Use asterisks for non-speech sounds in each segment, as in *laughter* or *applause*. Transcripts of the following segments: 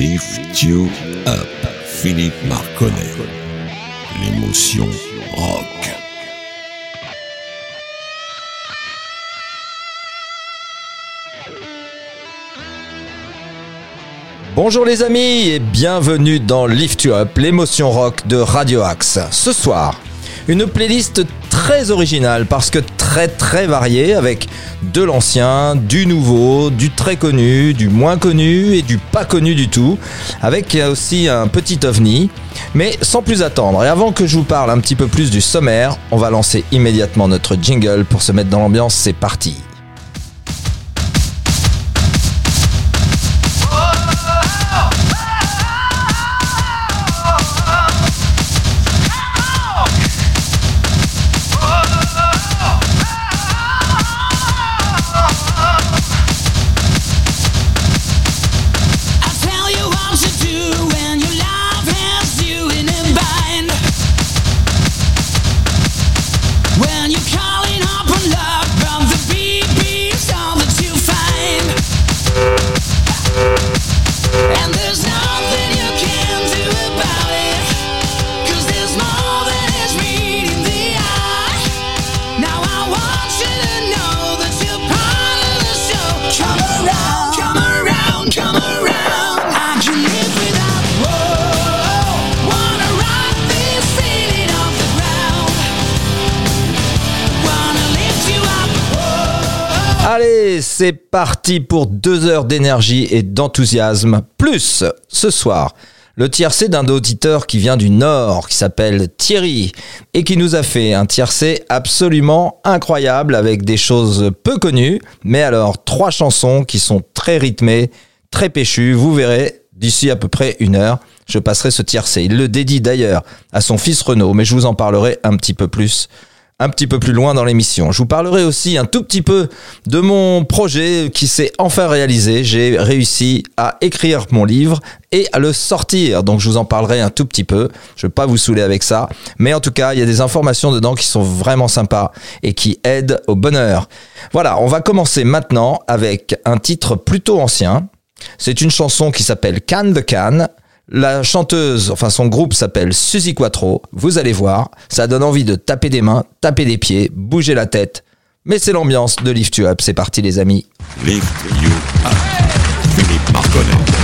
Lift You Up, Philippe Marconnet. L'émotion rock. Bonjour les amis et bienvenue dans Lift You Up, l'émotion rock de Radio Axe. Ce soir, une playlist très originale parce que très très variée avec de l'ancien, du nouveau, du très connu, du moins connu et du pas connu du tout, avec aussi un petit ovni. Mais sans plus attendre, et avant que je vous parle un petit peu plus du sommaire, on va lancer immédiatement notre jingle pour se mettre dans l'ambiance, c'est parti. Parti pour deux heures d'énergie et d'enthousiasme. Plus, ce soir, le tiercé d'un auditeur qui vient du Nord, qui s'appelle Thierry, et qui nous a fait un tiercé absolument incroyable avec des choses peu connues, mais alors trois chansons qui sont très rythmées, très péchues. Vous verrez, d'ici à peu près une heure, je passerai ce tiercé. Il le dédie d'ailleurs à son fils Renaud, mais je vous en parlerai un petit peu plus un petit peu plus loin dans l'émission. Je vous parlerai aussi un tout petit peu de mon projet qui s'est enfin réalisé. J'ai réussi à écrire mon livre et à le sortir. Donc je vous en parlerai un tout petit peu. Je vais pas vous saouler avec ça. Mais en tout cas, il y a des informations dedans qui sont vraiment sympas et qui aident au bonheur. Voilà, on va commencer maintenant avec un titre plutôt ancien. C'est une chanson qui s'appelle Cannes de Cannes. La chanteuse, enfin son groupe s'appelle Suzy Quattro. Vous allez voir, ça donne envie de taper des mains, taper des pieds, bouger la tête. Mais c'est l'ambiance de Lift You Up. C'est parti les amis. Lift You Up, Philippe Marconnet.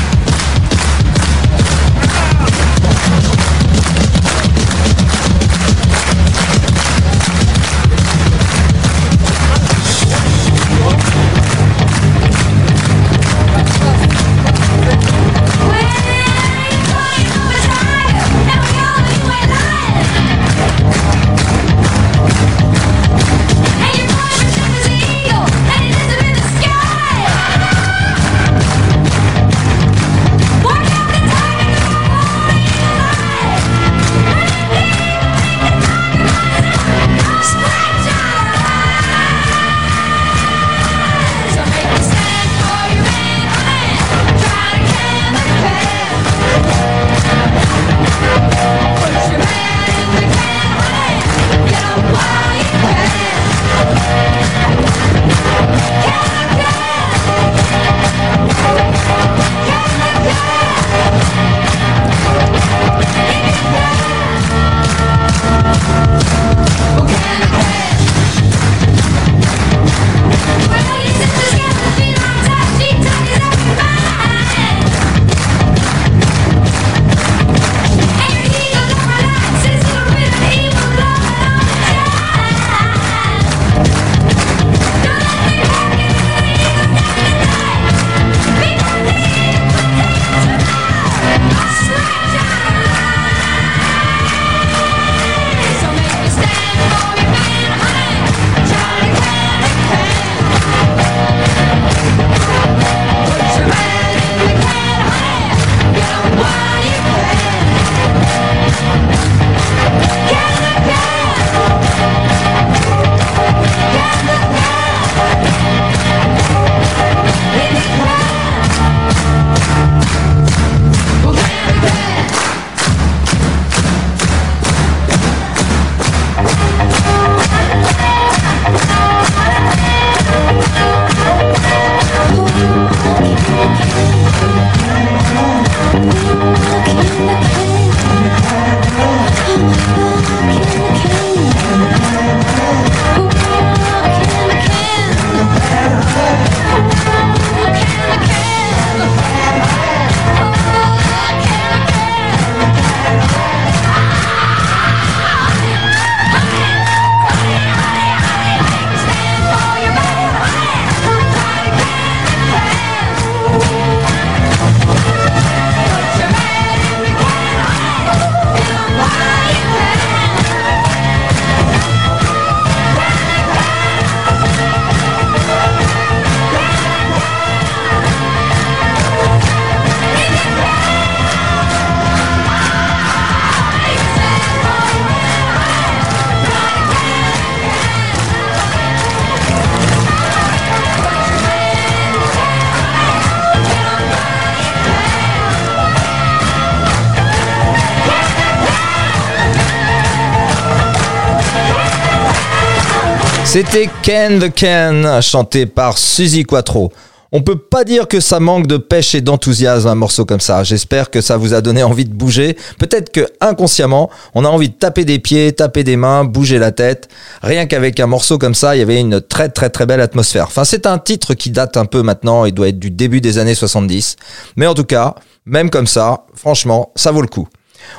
C'était Ken the Ken, chanté par Suzy Quattro. On peut pas dire que ça manque de pêche et d'enthousiasme un morceau comme ça. J'espère que ça vous a donné envie de bouger. Peut-être que inconsciemment, on a envie de taper des pieds, taper des mains, bouger la tête. Rien qu'avec un morceau comme ça, il y avait une très très très belle atmosphère. Enfin, c'est un titre qui date un peu maintenant et doit être du début des années 70. Mais en tout cas, même comme ça, franchement, ça vaut le coup.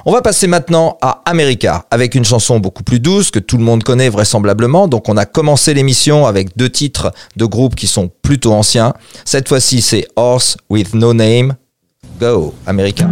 On va passer maintenant à America avec une chanson beaucoup plus douce que tout le monde connaît vraisemblablement. Donc on a commencé l'émission avec deux titres de groupes qui sont plutôt anciens. Cette fois-ci c'est Horse with No Name. Go, America.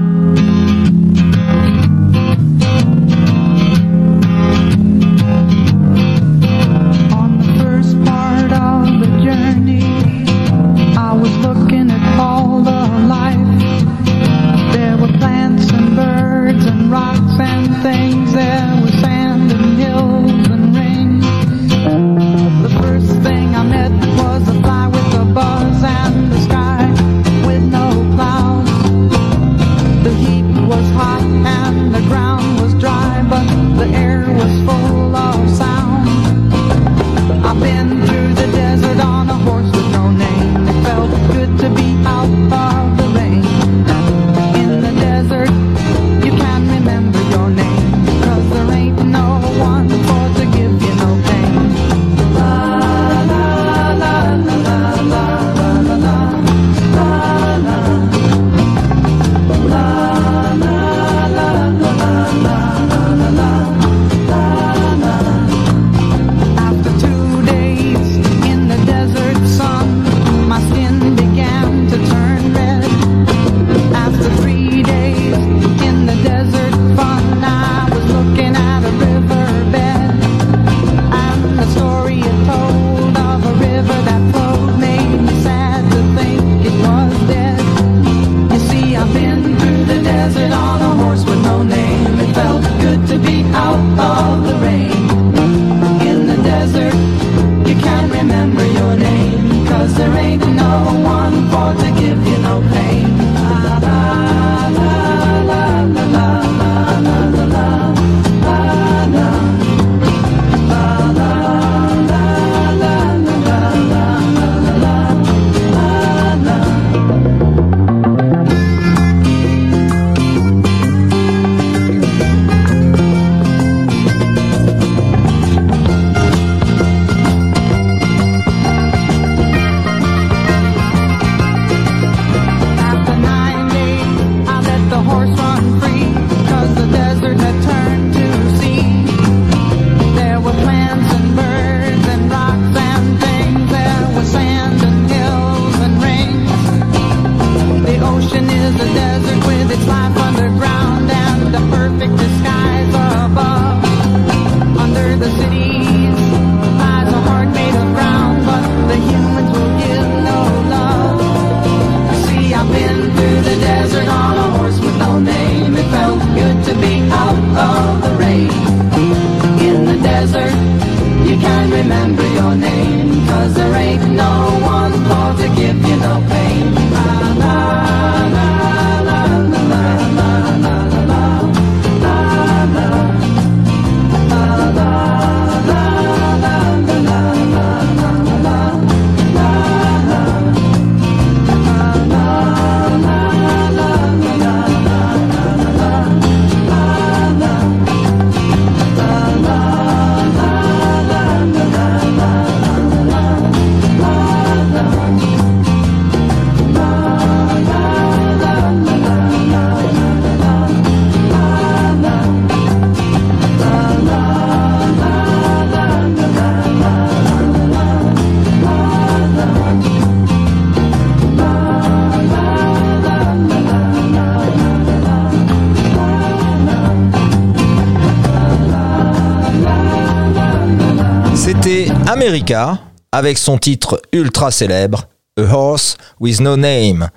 America avec son titre ultra célèbre A Horse with No Name.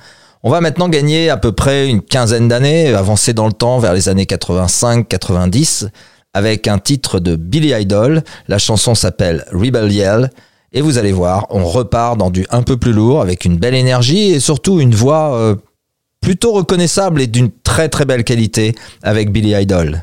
On va maintenant gagner à peu près une quinzaine d'années, avancer dans le temps vers les années 85-90 avec un titre de Billy Idol. La chanson s'appelle Rebel Yell et vous allez voir, on repart dans du un peu plus lourd avec une belle énergie et surtout une voix euh, plutôt reconnaissable et d'une très très belle qualité avec Billy Idol.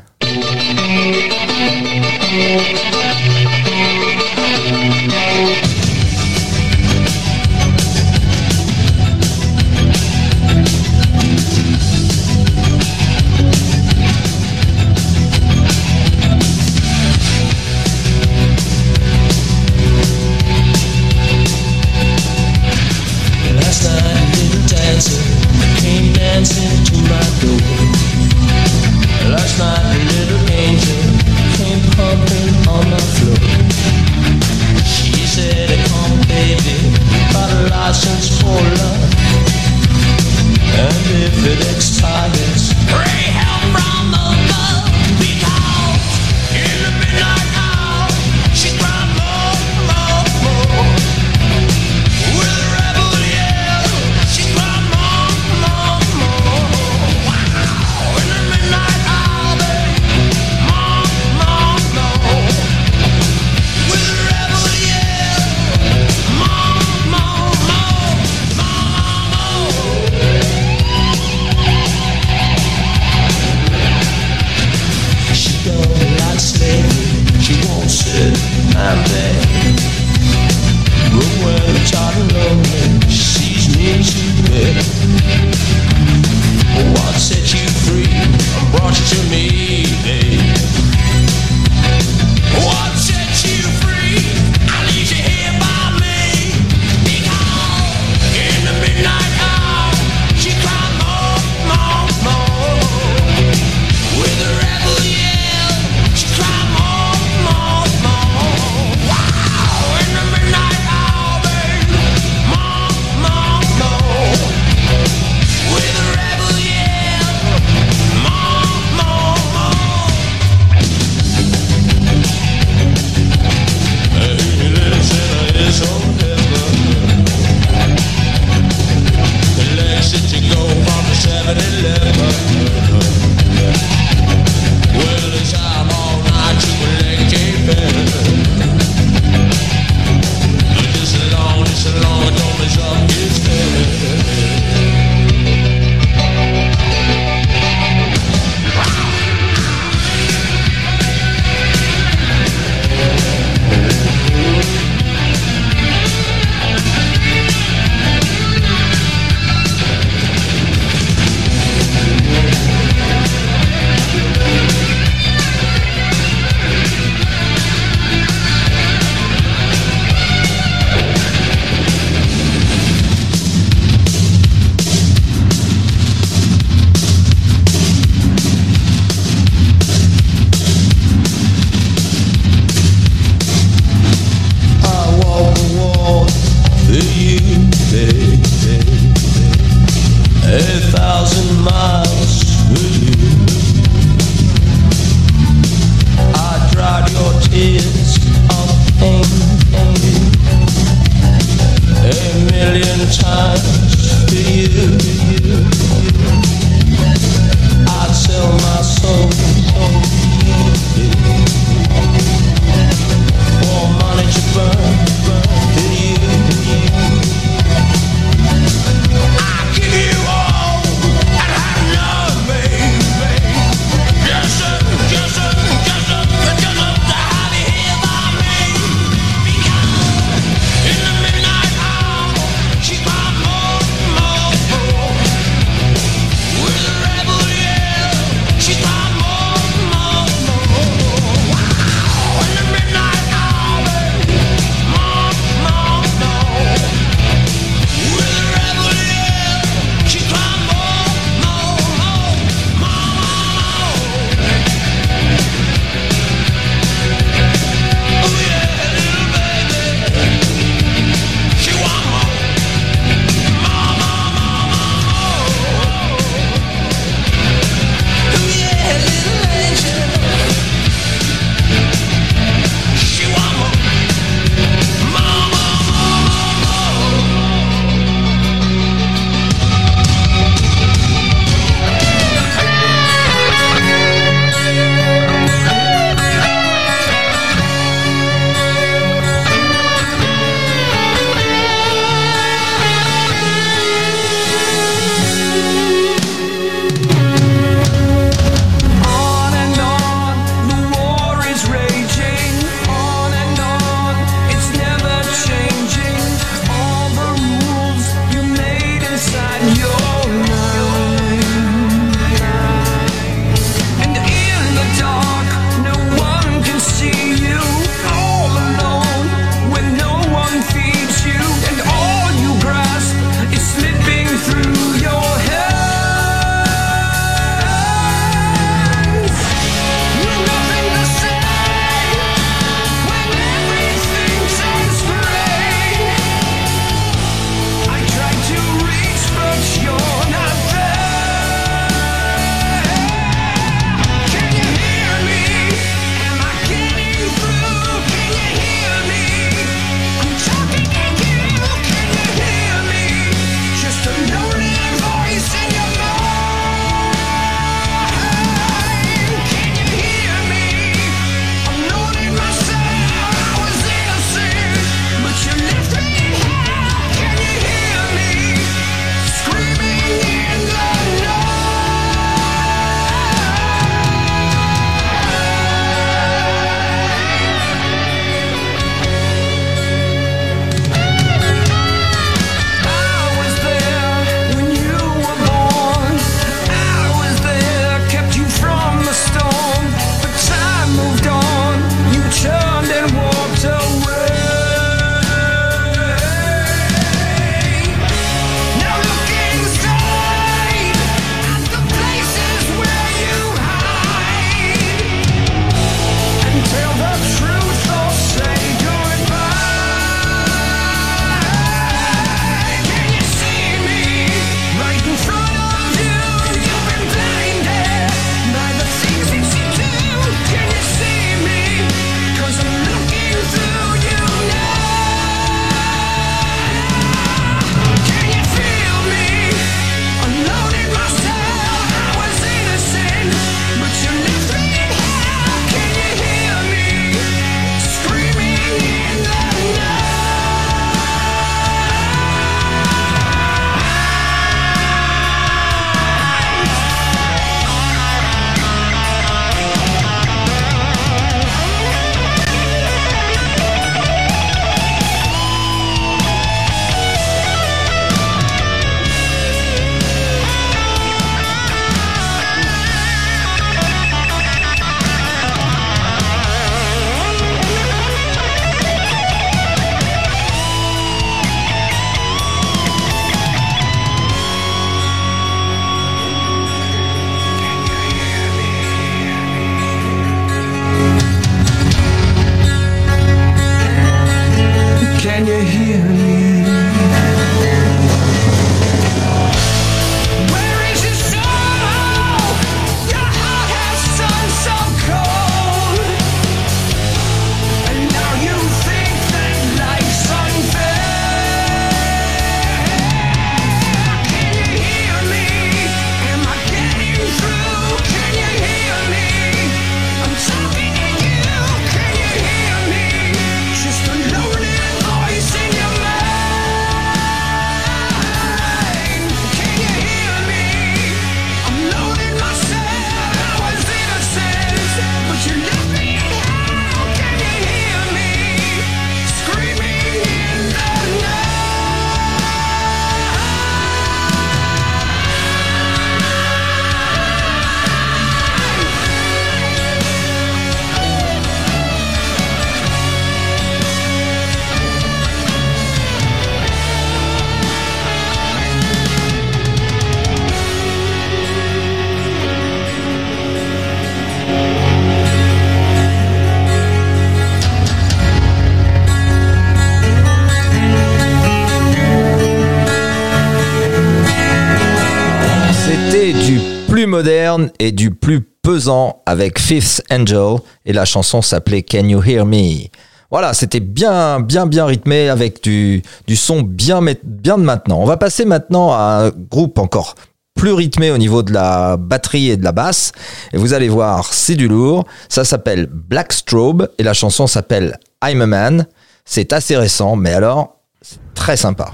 Et du plus pesant avec Fifth Angel et la chanson s'appelait Can You Hear Me voilà, c'était bien, bien, bien rythmé avec du, du son bien, bien de maintenant. On va passer maintenant à un groupe encore plus rythmé au niveau de la batterie et de la basse. Et vous allez voir, c'est du lourd. Ça s'appelle Black Strobe et la chanson s'appelle I'm a Man. C'est assez récent, mais alors, c'est très sympa.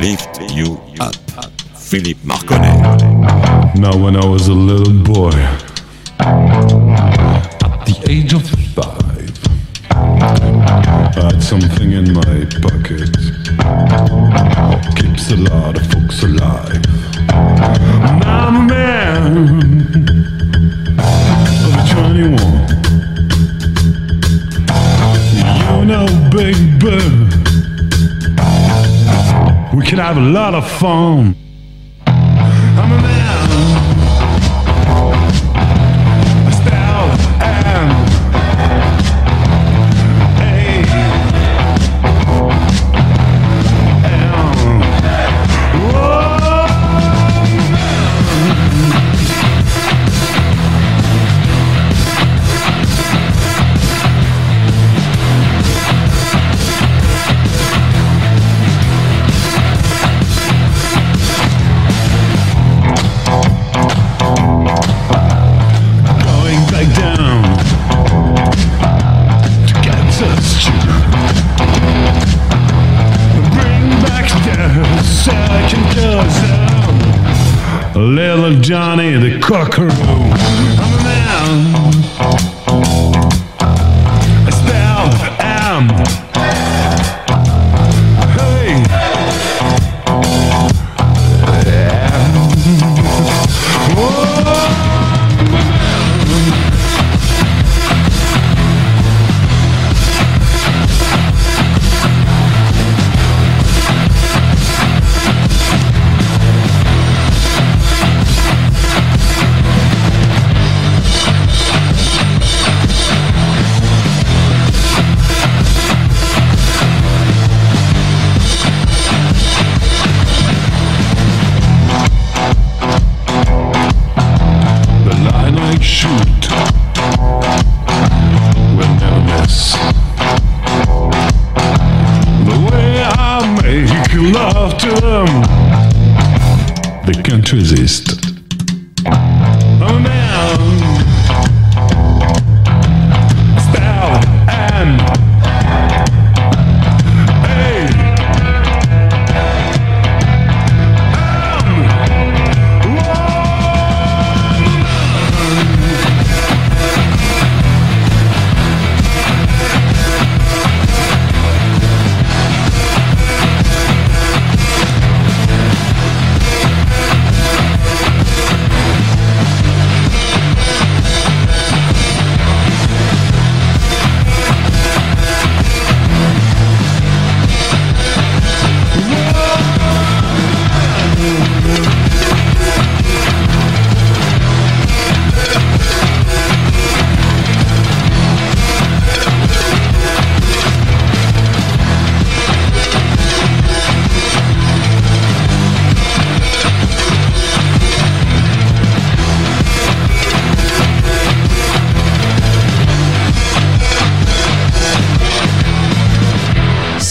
Lift you up. Philippe Marconnet. Now, when I was a little boy, at the age of five, I had something in my pocket. Keeps a lot of folks alive. I'm a man of 21. You know, baby, we can have a lot of fun. I'm a man. The cockaroo.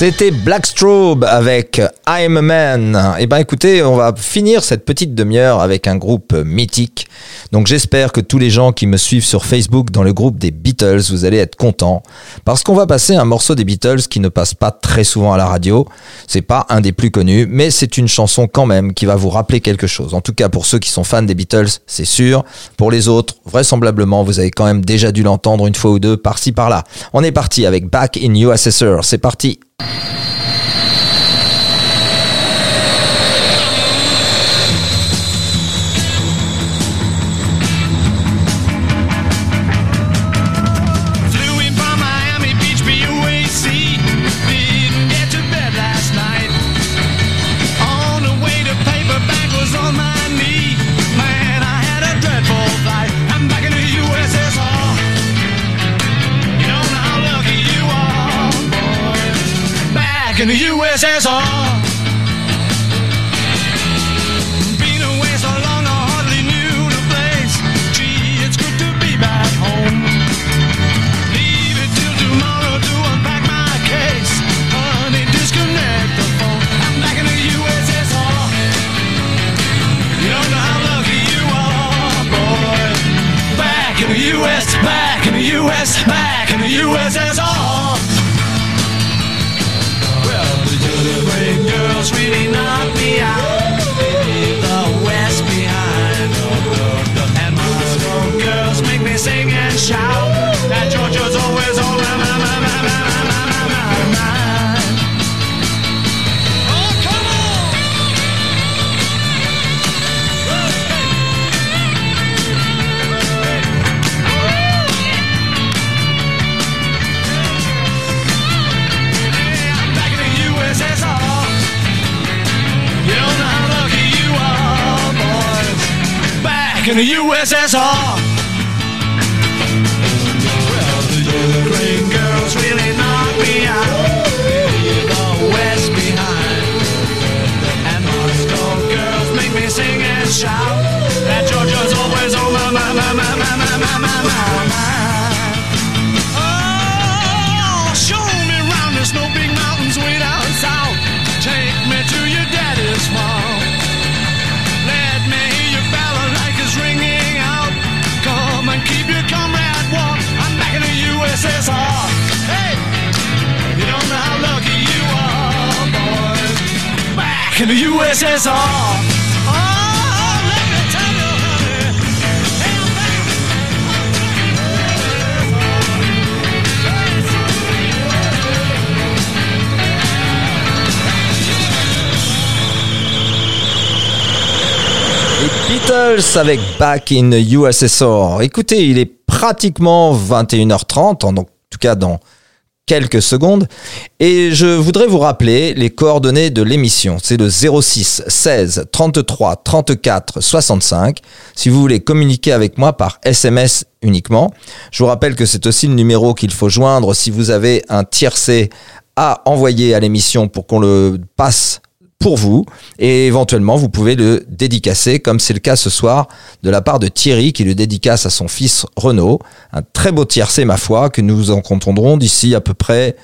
C'était Black Strobe avec I'm a Man. Et ben écoutez, on va finir cette petite demi-heure avec un groupe mythique. Donc j'espère que tous les gens qui me suivent sur Facebook dans le groupe des Beatles, vous allez être contents parce qu'on va passer un morceau des Beatles qui ne passe pas très souvent à la radio. C'est pas un des plus connus, mais c'est une chanson quand même qui va vous rappeler quelque chose. En tout cas pour ceux qui sont fans des Beatles, c'est sûr. Pour les autres, vraisemblablement, vous avez quand même déjà dû l'entendre une fois ou deux par-ci par-là. On est parti avec Back in USSR. C'est parti. Avec Back in the USSR. Écoutez, il est pratiquement 21h30, en donc- tout cas dans quelques secondes. Et je voudrais vous rappeler les coordonnées de l'émission. C'est le 06 16 33 34 65. Si vous voulez communiquer avec moi par SMS uniquement. Je vous rappelle que c'est aussi le numéro qu'il faut joindre si vous avez un tiercé à envoyer à l'émission pour qu'on le passe pour vous et éventuellement vous pouvez le dédicacer comme c'est le cas ce soir de la part de Thierry qui le dédicace à son fils Renaud. Un très beau tiercé ma foi que nous en compterons d'ici à peu près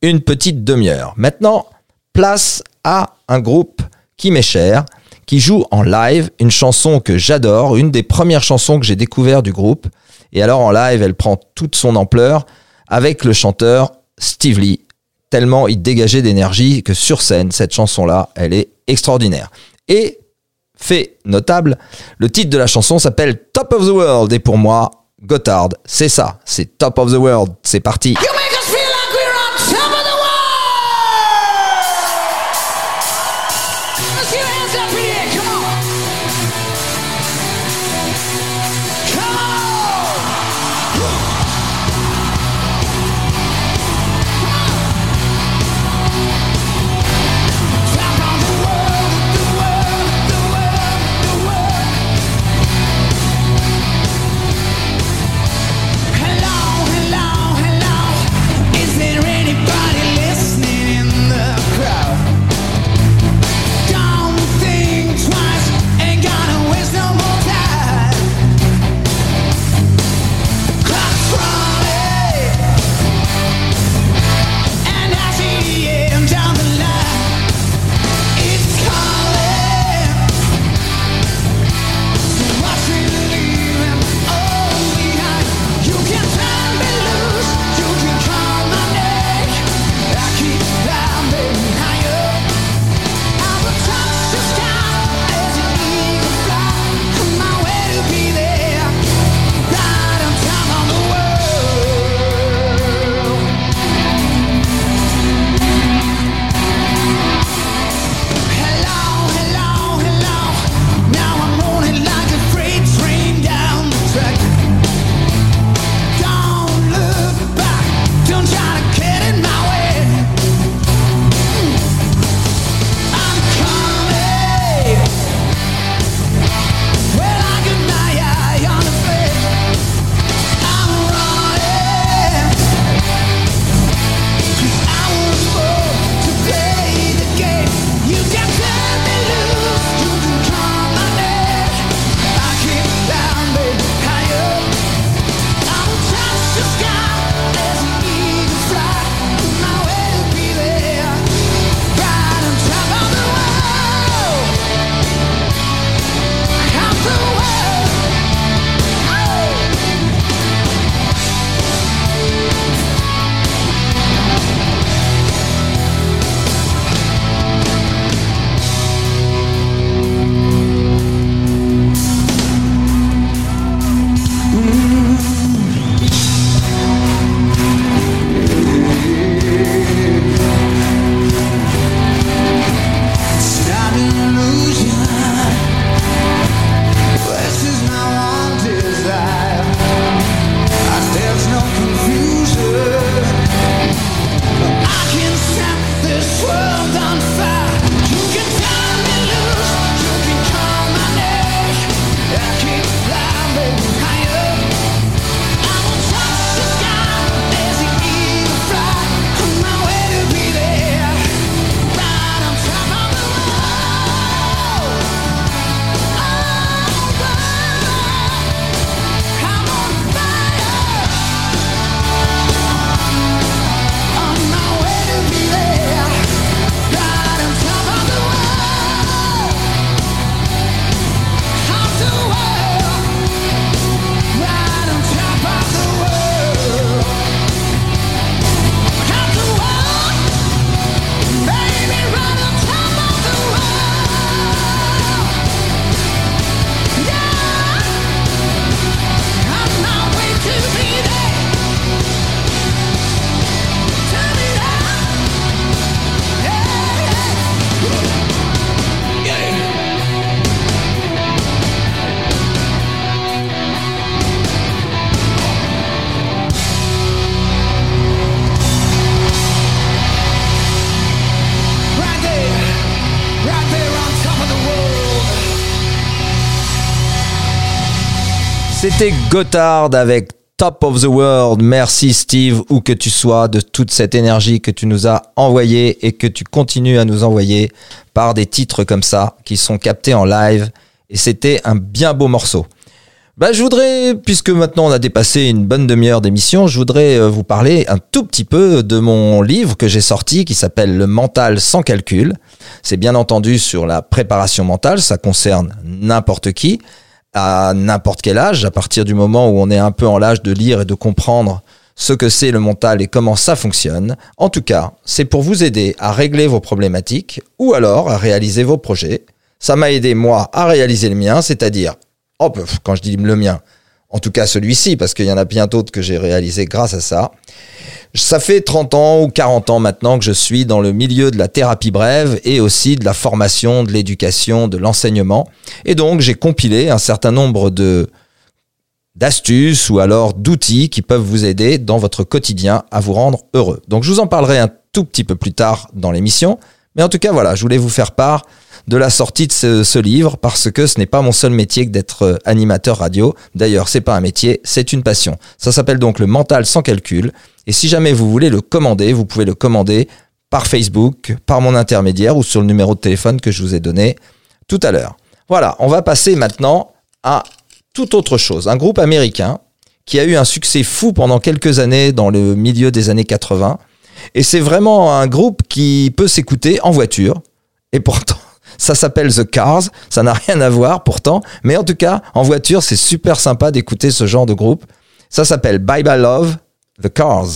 une petite demi-heure. Maintenant, place à un groupe qui m'est cher, qui joue en live une chanson que j'adore, une des premières chansons que j'ai découvert du groupe. Et alors en live, elle prend toute son ampleur avec le chanteur Steve Lee tellement il dégageait d'énergie que sur scène, cette chanson-là, elle est extraordinaire. Et, fait notable, le titre de la chanson s'appelle Top of the World. Et pour moi, Gotthard, c'est ça, c'est Top of the World. C'est parti. C'était Gotthard avec Top of the World. Merci Steve, où que tu sois, de toute cette énergie que tu nous as envoyée et que tu continues à nous envoyer par des titres comme ça qui sont captés en live. Et c'était un bien beau morceau. Bah, je voudrais, puisque maintenant on a dépassé une bonne demi-heure d'émission, je voudrais euh, vous parler un tout petit peu de mon livre que j'ai sorti qui s'appelle Le mental sans calcul. C'est bien entendu sur la préparation mentale, ça concerne n'importe qui, à n'importe quel âge, à partir du moment où on est un peu en l'âge de lire et de comprendre ce que c'est le mental et comment ça fonctionne. En tout cas, c'est pour vous aider à régler vos problématiques ou alors à réaliser vos projets. Ça m'a aidé, moi, à réaliser le mien, c'est-à-dire Oh, pff, quand je dis le mien, en tout cas celui-ci, parce qu'il y en a bien d'autres que j'ai réalisé grâce à ça. Ça fait 30 ans ou 40 ans maintenant que je suis dans le milieu de la thérapie brève et aussi de la formation, de l'éducation, de l'enseignement. Et donc, j'ai compilé un certain nombre de d'astuces ou alors d'outils qui peuvent vous aider dans votre quotidien à vous rendre heureux. Donc, je vous en parlerai un tout petit peu plus tard dans l'émission. Mais en tout cas, voilà, je voulais vous faire part de la sortie de ce, ce livre parce que ce n'est pas mon seul métier que d'être euh, animateur radio. D'ailleurs, c'est pas un métier, c'est une passion. Ça s'appelle donc le mental sans calcul. Et si jamais vous voulez le commander, vous pouvez le commander par Facebook, par mon intermédiaire ou sur le numéro de téléphone que je vous ai donné tout à l'heure. Voilà, on va passer maintenant à toute autre chose. Un groupe américain qui a eu un succès fou pendant quelques années dans le milieu des années 80. Et c'est vraiment un groupe qui peut s'écouter en voiture. Et pourtant, ça s'appelle The Cars. Ça n'a rien à voir pourtant. Mais en tout cas, en voiture, c'est super sympa d'écouter ce genre de groupe. Ça s'appelle Bye Bye Love, The Cars.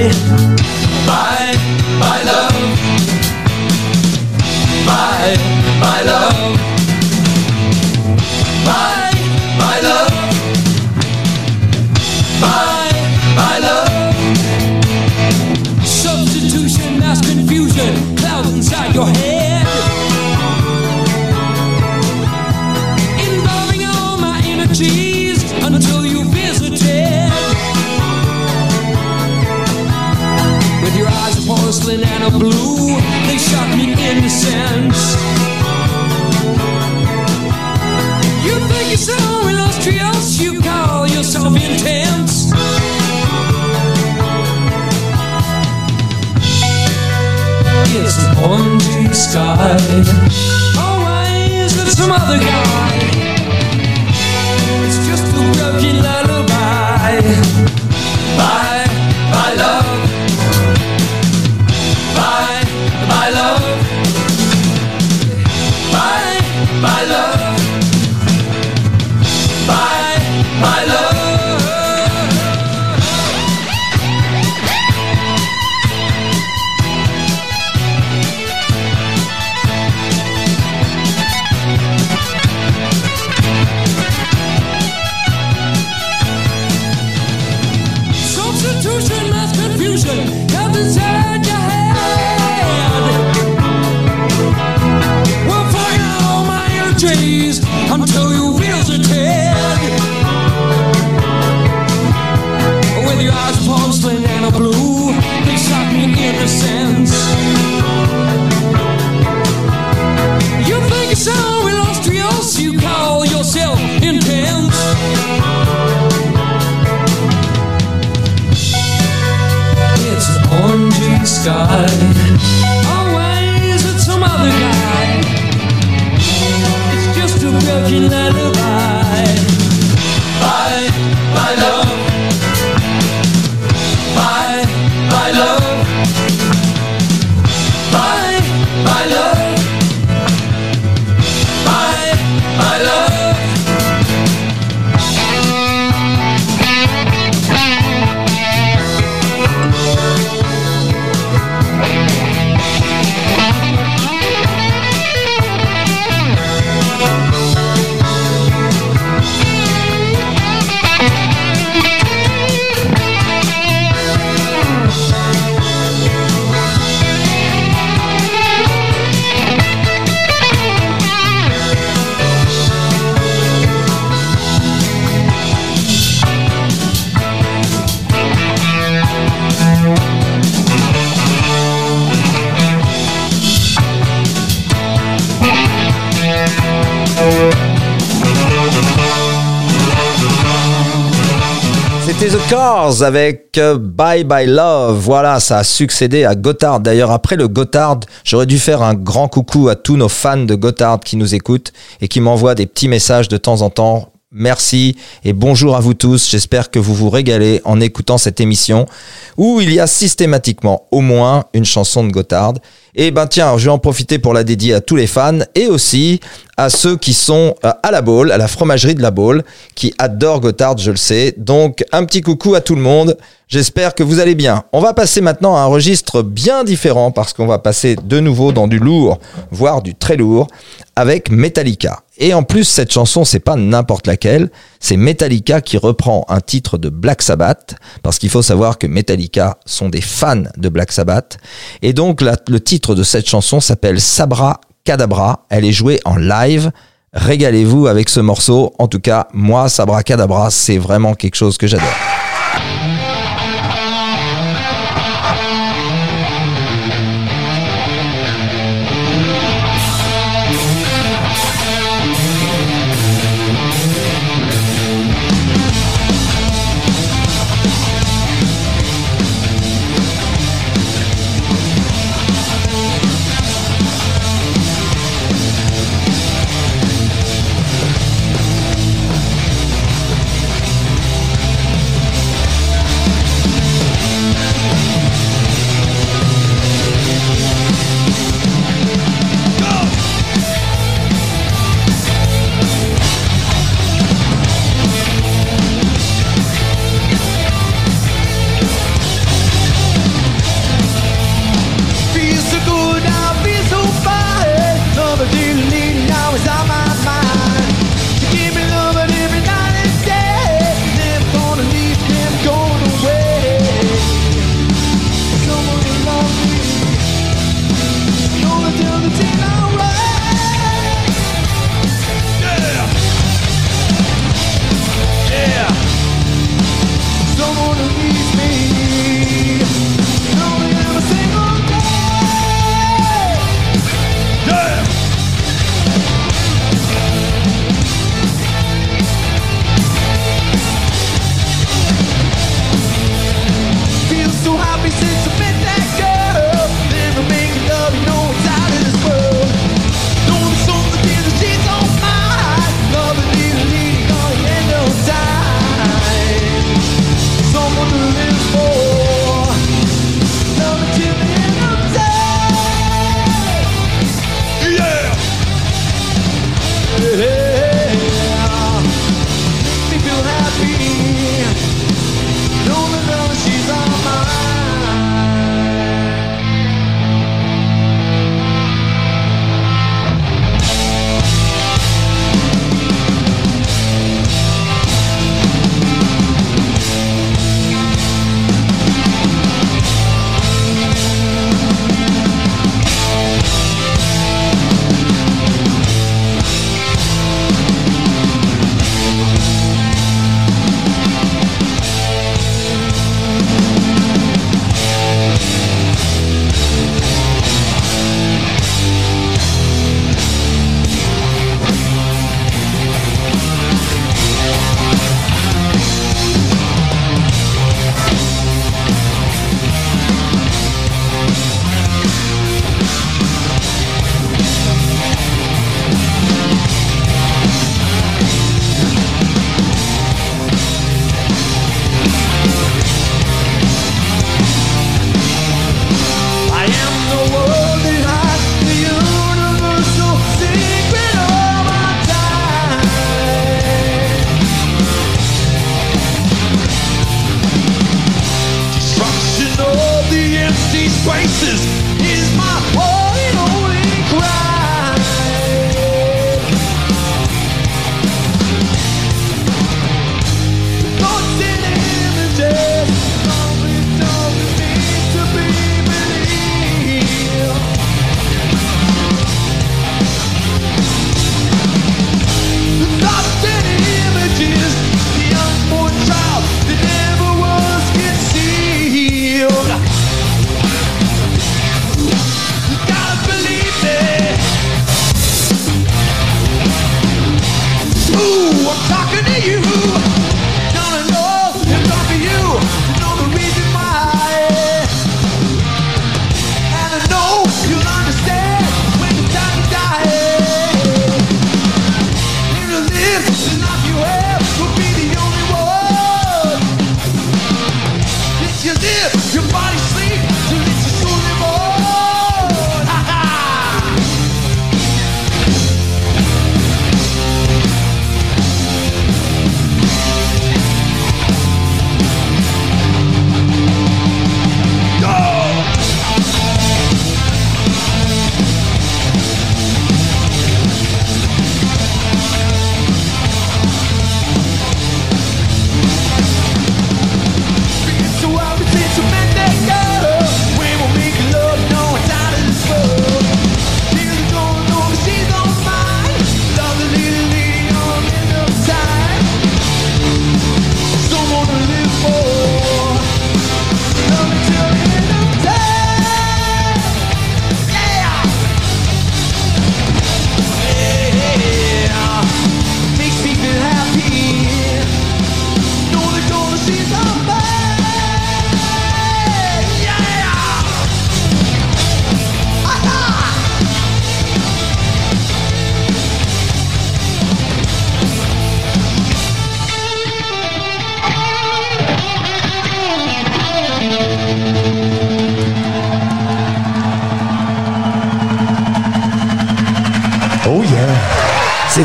Bye, bye, love. Bye, bye, love. Bye, bye, love. Bye, bye, love. Substitution, mass confusion, clouds inside your head. Intense. It's an orangey sky. Oh, Always with some other guy. Avec euh, Bye Bye Love. Voilà, ça a succédé à Gotthard. D'ailleurs, après le Gotthard, j'aurais dû faire un grand coucou à tous nos fans de Gotthard qui nous écoutent et qui m'envoient des petits messages de temps en temps. Merci et bonjour à vous tous. J'espère que vous vous régalez en écoutant cette émission où il y a systématiquement au moins une chanson de Gotthard. Et ben tiens, je vais en profiter pour la dédier à tous les fans et aussi à ceux qui sont euh, à la Baule, à la fromagerie de la Baule, qui adorent Gotthard, je le sais. Donc un petit coucou à tout le monde. J'espère que vous allez bien. On va passer maintenant à un registre bien différent parce qu'on va passer de nouveau dans du lourd, voire du très lourd, avec Metallica. Et en plus, cette chanson, c'est pas n'importe laquelle. C'est Metallica qui reprend un titre de Black Sabbath, parce qu'il faut savoir que Metallica sont des fans de Black Sabbath. Et donc, le titre de cette chanson s'appelle Sabra Cadabra. Elle est jouée en live. Régalez-vous avec ce morceau. En tout cas, moi, Sabra Cadabra, c'est vraiment quelque chose que j'adore.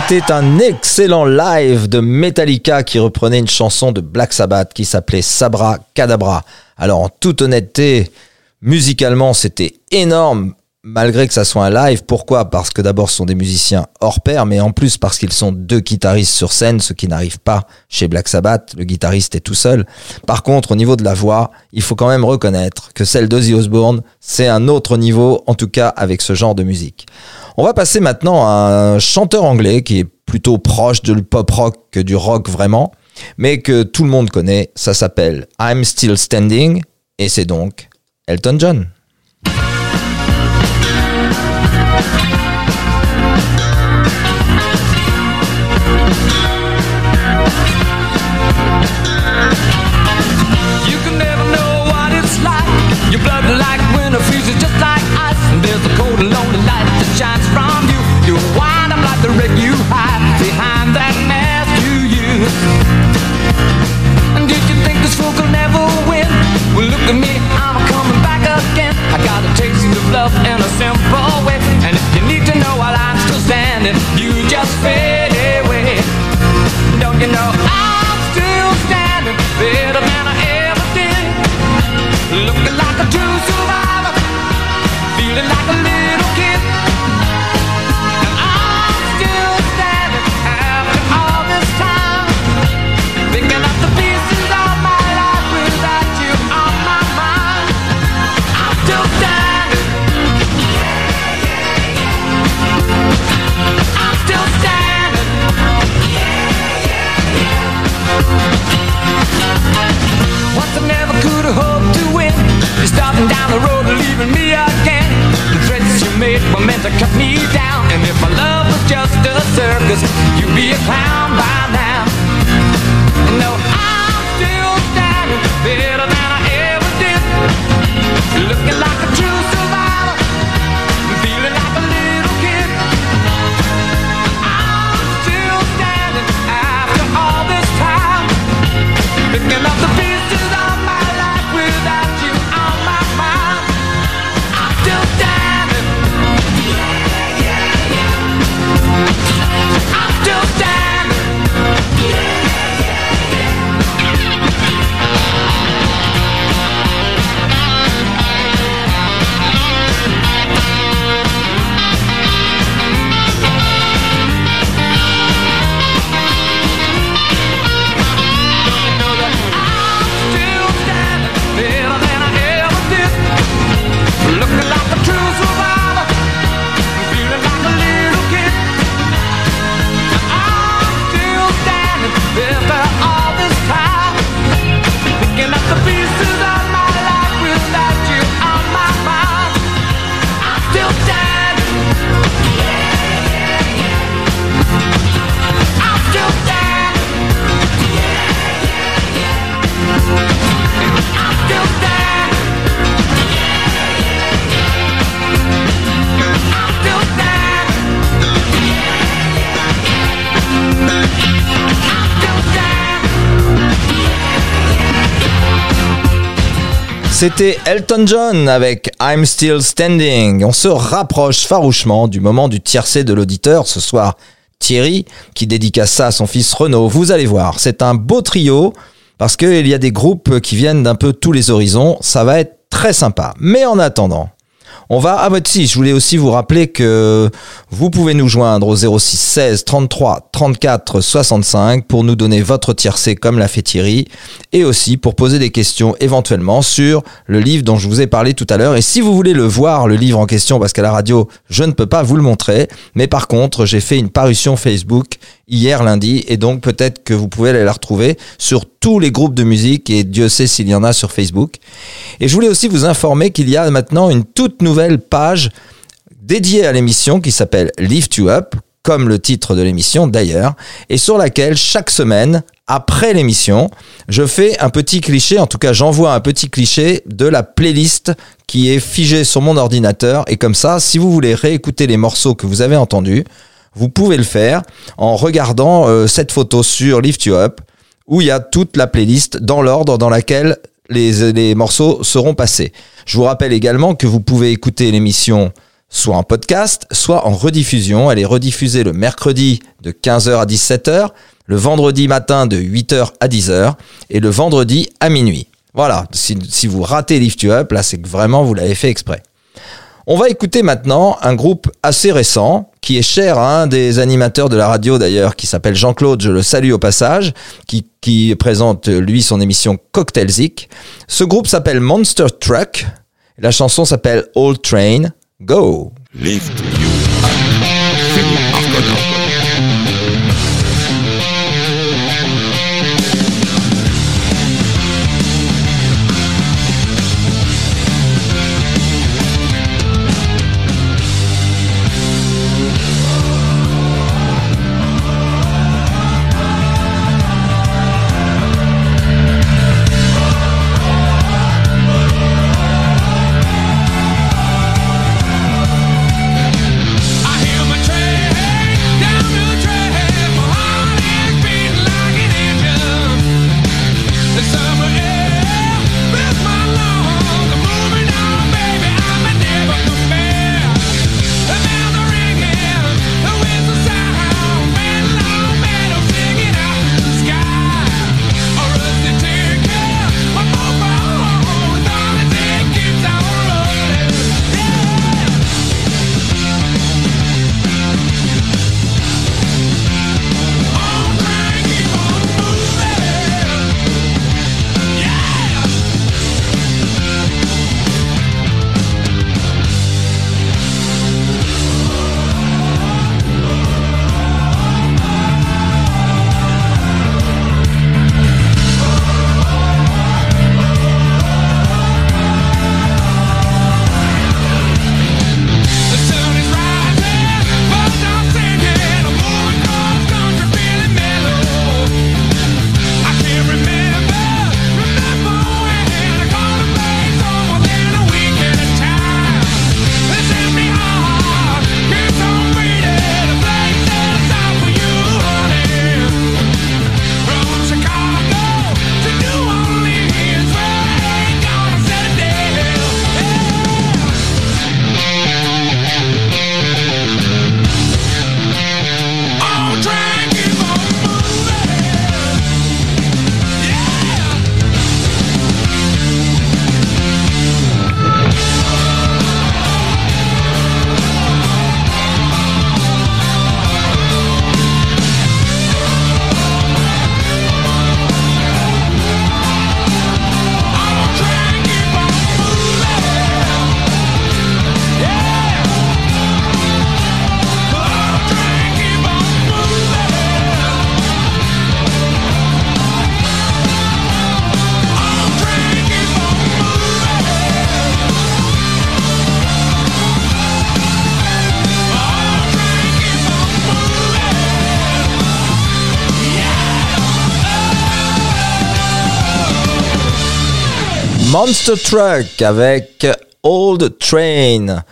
C'était un excellent live de Metallica qui reprenait une chanson de Black Sabbath qui s'appelait Sabra Cadabra. Alors en toute honnêteté, musicalement c'était énorme malgré que ça soit un live. Pourquoi? Parce que d'abord ce sont des musiciens hors pair, mais en plus parce qu'ils sont deux guitaristes sur scène, ce qui n'arrive pas chez Black Sabbath. Le guitariste est tout seul. Par contre, au niveau de la voix, il faut quand même reconnaître que celle d'Ozzy Osbourne, c'est un autre niveau, en tout cas avec ce genre de musique. On va passer maintenant à un chanteur anglais qui est plutôt proche du pop rock que du rock vraiment, mais que tout le monde connaît. Ça s'appelle I'm Still Standing et c'est donc Elton John. That shines from you. You wind up like the wreck you hide Down the road leaving me again. The threats you made were meant to cut me down. And if my love was just a circus, you'd be a clown by now. No, C'était Elton John avec I'm Still Standing. On se rapproche farouchement du moment du tiercé de l'auditeur ce soir. Thierry, qui dédicace ça à son fils Renaud. Vous allez voir, c'est un beau trio parce qu'il y a des groupes qui viennent d'un peu tous les horizons. Ça va être très sympa. Mais en attendant, on va, ah bah si, je voulais aussi vous rappeler que vous pouvez nous joindre au 06 16 33 34 65 pour nous donner votre tiercé comme l'a fait Thierry et aussi pour poser des questions éventuellement sur le livre dont je vous ai parlé tout à l'heure. Et si vous voulez le voir, le livre en question, parce qu'à la radio, je ne peux pas vous le montrer, mais par contre, j'ai fait une parution Facebook hier lundi et donc peut-être que vous pouvez aller la retrouver sur tous les groupes de musique et Dieu sait s'il y en a sur Facebook. Et je voulais aussi vous informer qu'il y a maintenant une toute nouvelle page dédiée à l'émission qui s'appelle Lift You Up, comme le titre de l'émission d'ailleurs, et sur laquelle chaque semaine, après l'émission, je fais un petit cliché, en tout cas j'envoie un petit cliché de la playlist qui est figée sur mon ordinateur, et comme ça, si vous voulez réécouter les morceaux que vous avez entendus, vous pouvez le faire en regardant euh, cette photo sur Lift You Up, où il y a toute la playlist dans l'ordre dans laquelle les, morceaux seront passés. Je vous rappelle également que vous pouvez écouter l'émission soit en podcast, soit en rediffusion. Elle est rediffusée le mercredi de 15h à 17h, le vendredi matin de 8h à 10h et le vendredi à minuit. Voilà, si, si vous ratez Lift You Up, là c'est vraiment vous l'avez fait exprès. On va écouter maintenant un groupe assez récent, qui est cher à un des animateurs de la radio d'ailleurs, qui s'appelle Jean-Claude, je le salue au passage, qui, qui présente lui son émission Cocktail Zik. Ce groupe s'appelle Monster Truck, la chanson s'appelle Old Train, Go Lift you. Monster Truck avec Old Train.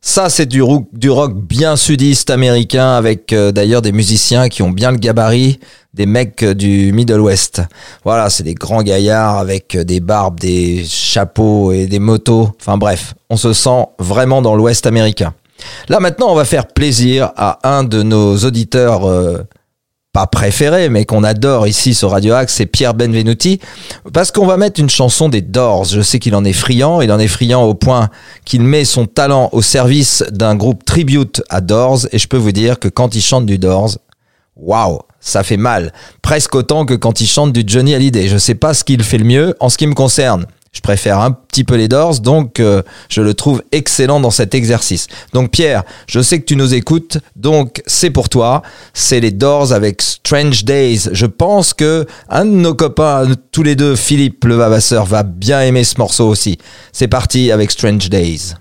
Ça, c'est du, rock bien sudiste américain avec euh, d'ailleurs des musiciens qui ont bien le gabarit des mecs euh, du Middle West. Voilà, c'est des grands gaillards avec euh, des barbes, des chapeaux et des motos. Enfin bref, on se sent vraiment dans l'Ouest américain. Là maintenant, on va faire plaisir à un de nos auditeurs pas préféré, mais qu'on adore ici sur Radio Axe, c'est Pierre Benvenuti, parce qu'on va mettre une chanson des Doors. Je sais qu'il en est friand, il en est friand au point qu'il met son talent au service d'un groupe tribute à Doors, et je peux vous dire que quand il chante du Doors, waouh, ça fait mal. Presque autant que quand il chante du Johnny Hallyday. Je sais pas ce qu'il fait le mieux. En ce qui me concerne, je préfère un petit peu les Doors, donc euh, je le trouve excellent dans cet exercice. Donc Pierre, je sais que tu nous écoutes, donc c'est pour toi. C'est les Doors avec Strange Days. Je pense que un de nos copains, tous les deux, Philippe le Vavasseur, va bien aimer ce morceau aussi. C'est parti avec Strange Days.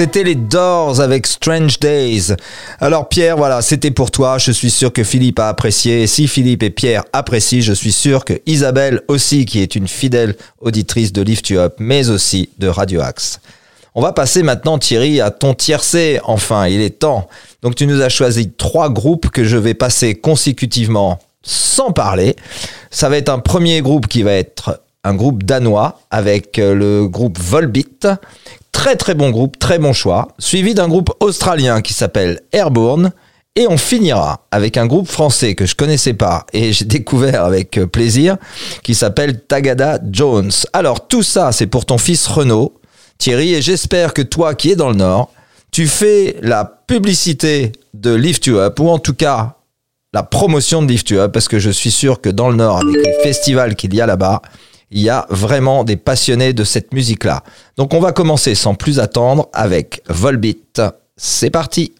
C'était les Doors avec Strange Days. Alors Pierre, voilà, c'était pour toi. Je suis sûr que Philippe a apprécié. Si Philippe et Pierre apprécient, je suis sûr que Isabelle aussi, qui est une fidèle auditrice de Lift You Up, mais aussi de Radio Axe. On va passer maintenant, Thierry, à ton tiercé. Enfin, il est temps. Donc tu nous as choisi trois groupes que je vais passer consécutivement sans parler. Ça va être un premier groupe qui va être un groupe danois avec euh, le groupe Volbeat. Très très bon groupe, très bon choix. Suivi d'un groupe australien qui s'appelle Airborne. Et on finira avec un groupe français que je connaissais pas et j'ai découvert avec euh, plaisir qui s'appelle Tagada Jones. Alors tout ça c'est pour ton fils Renaud, Thierry, et j'espère que toi qui es dans le Nord, tu fais la publicité de Lift You Up ou en tout cas la promotion de Lift You Up parce que je suis sûr que dans le Nord avec les festivals qu'il y a là-bas, il y a vraiment des passionnés de cette musique-là. Donc on va commencer sans plus attendre avec Volbeat. C'est parti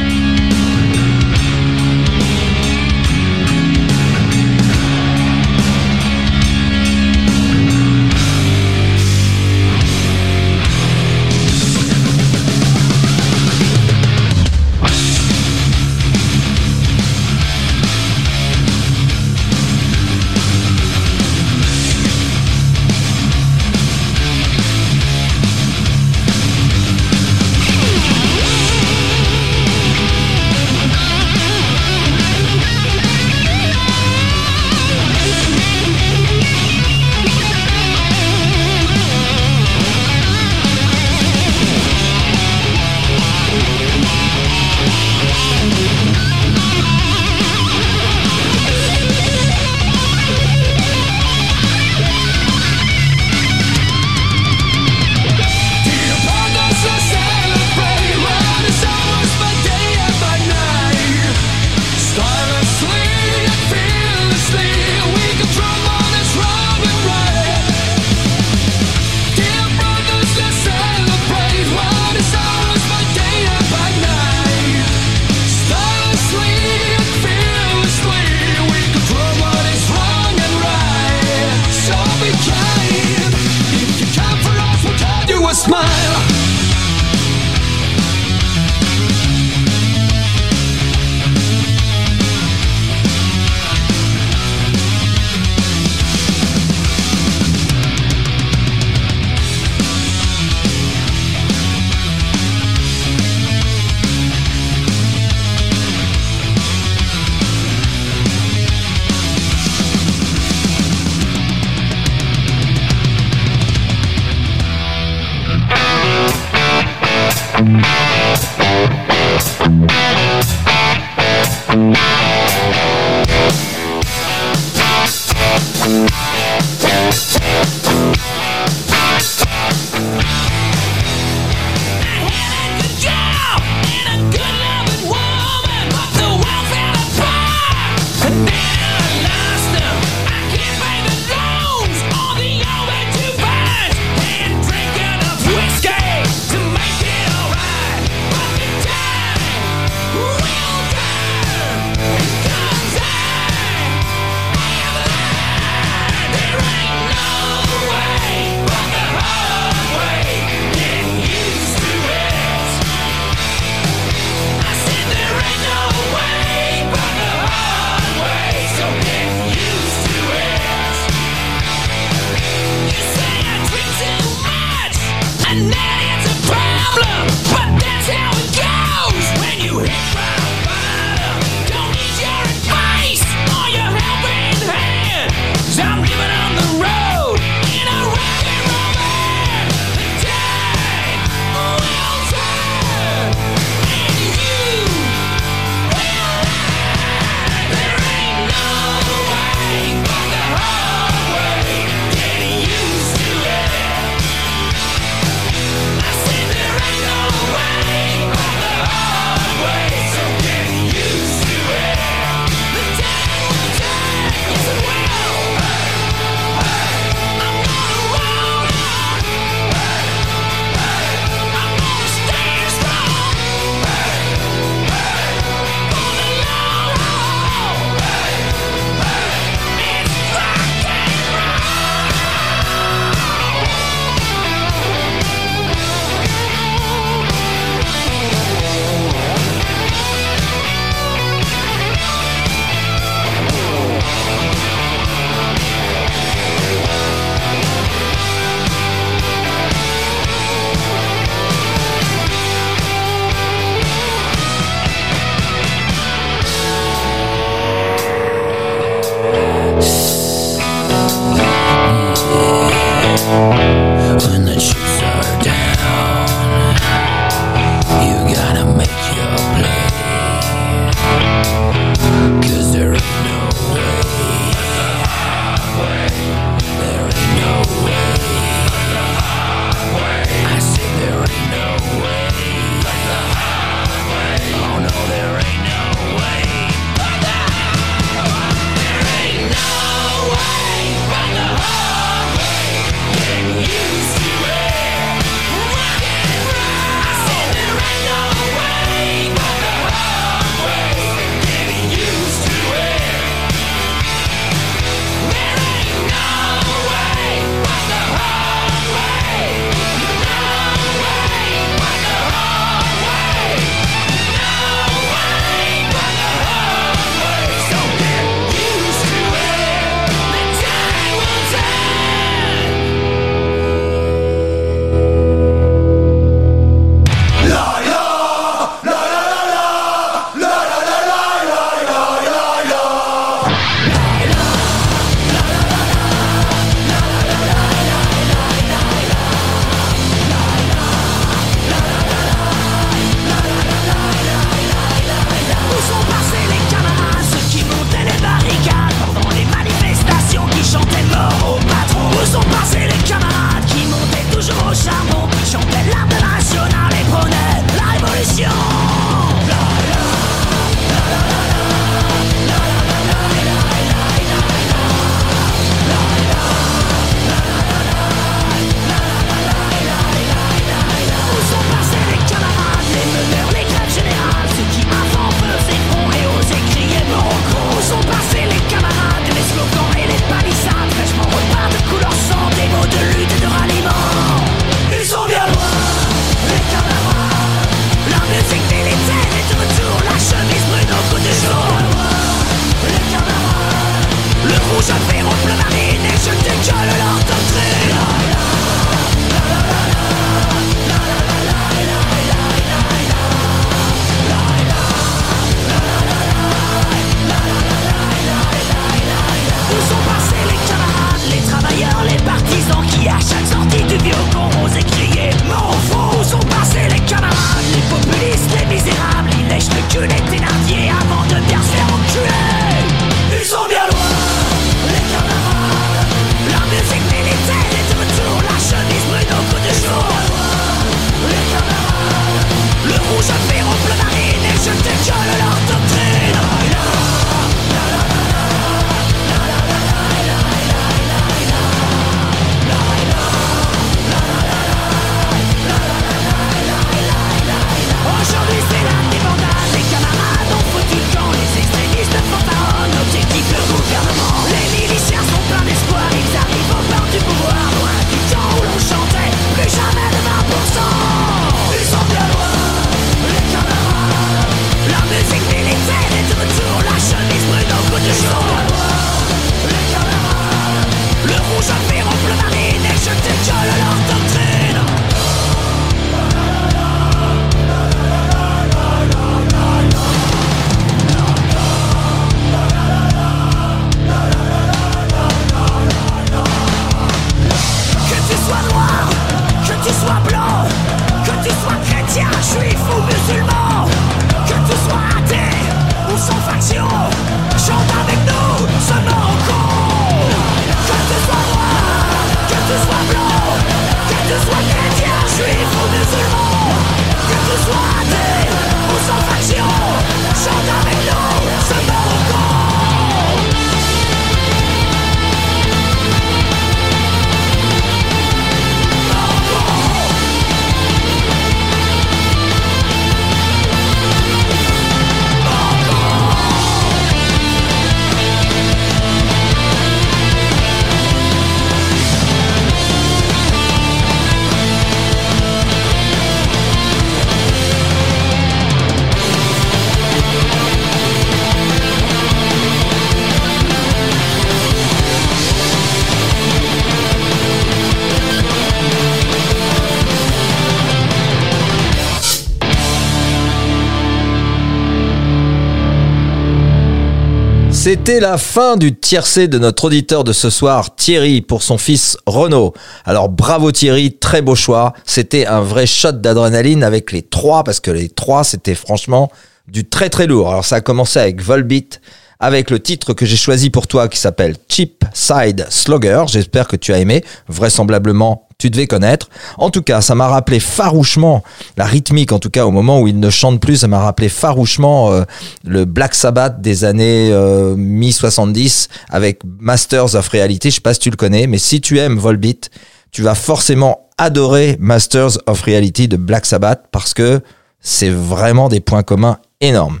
C'était la fin du tiercé de notre auditeur de ce soir, Thierry, pour son fils Renaud. Alors bravo Thierry, très beau choix. C'était un vrai shot d'adrénaline avec les trois, parce que les trois, c'était franchement du très très lourd. Alors ça a commencé avec Volbeat, avec le titre que j'ai choisi pour toi qui s'appelle Cheap Side Slugger. J'espère que tu as aimé. Vraisemblablement, tu devais connaître. En tout cas, ça m'a rappelé farouchement la rythmique, en tout cas au moment où il ne chante plus, ça m'a rappelé farouchement euh, le Black Sabbath des années euh, mi-70 avec Masters of Reality. Je sais pas si tu le connais, mais si tu aimes Volbeat, tu vas forcément adorer Masters of Reality de Black Sabbath parce que c'est vraiment des points communs énormes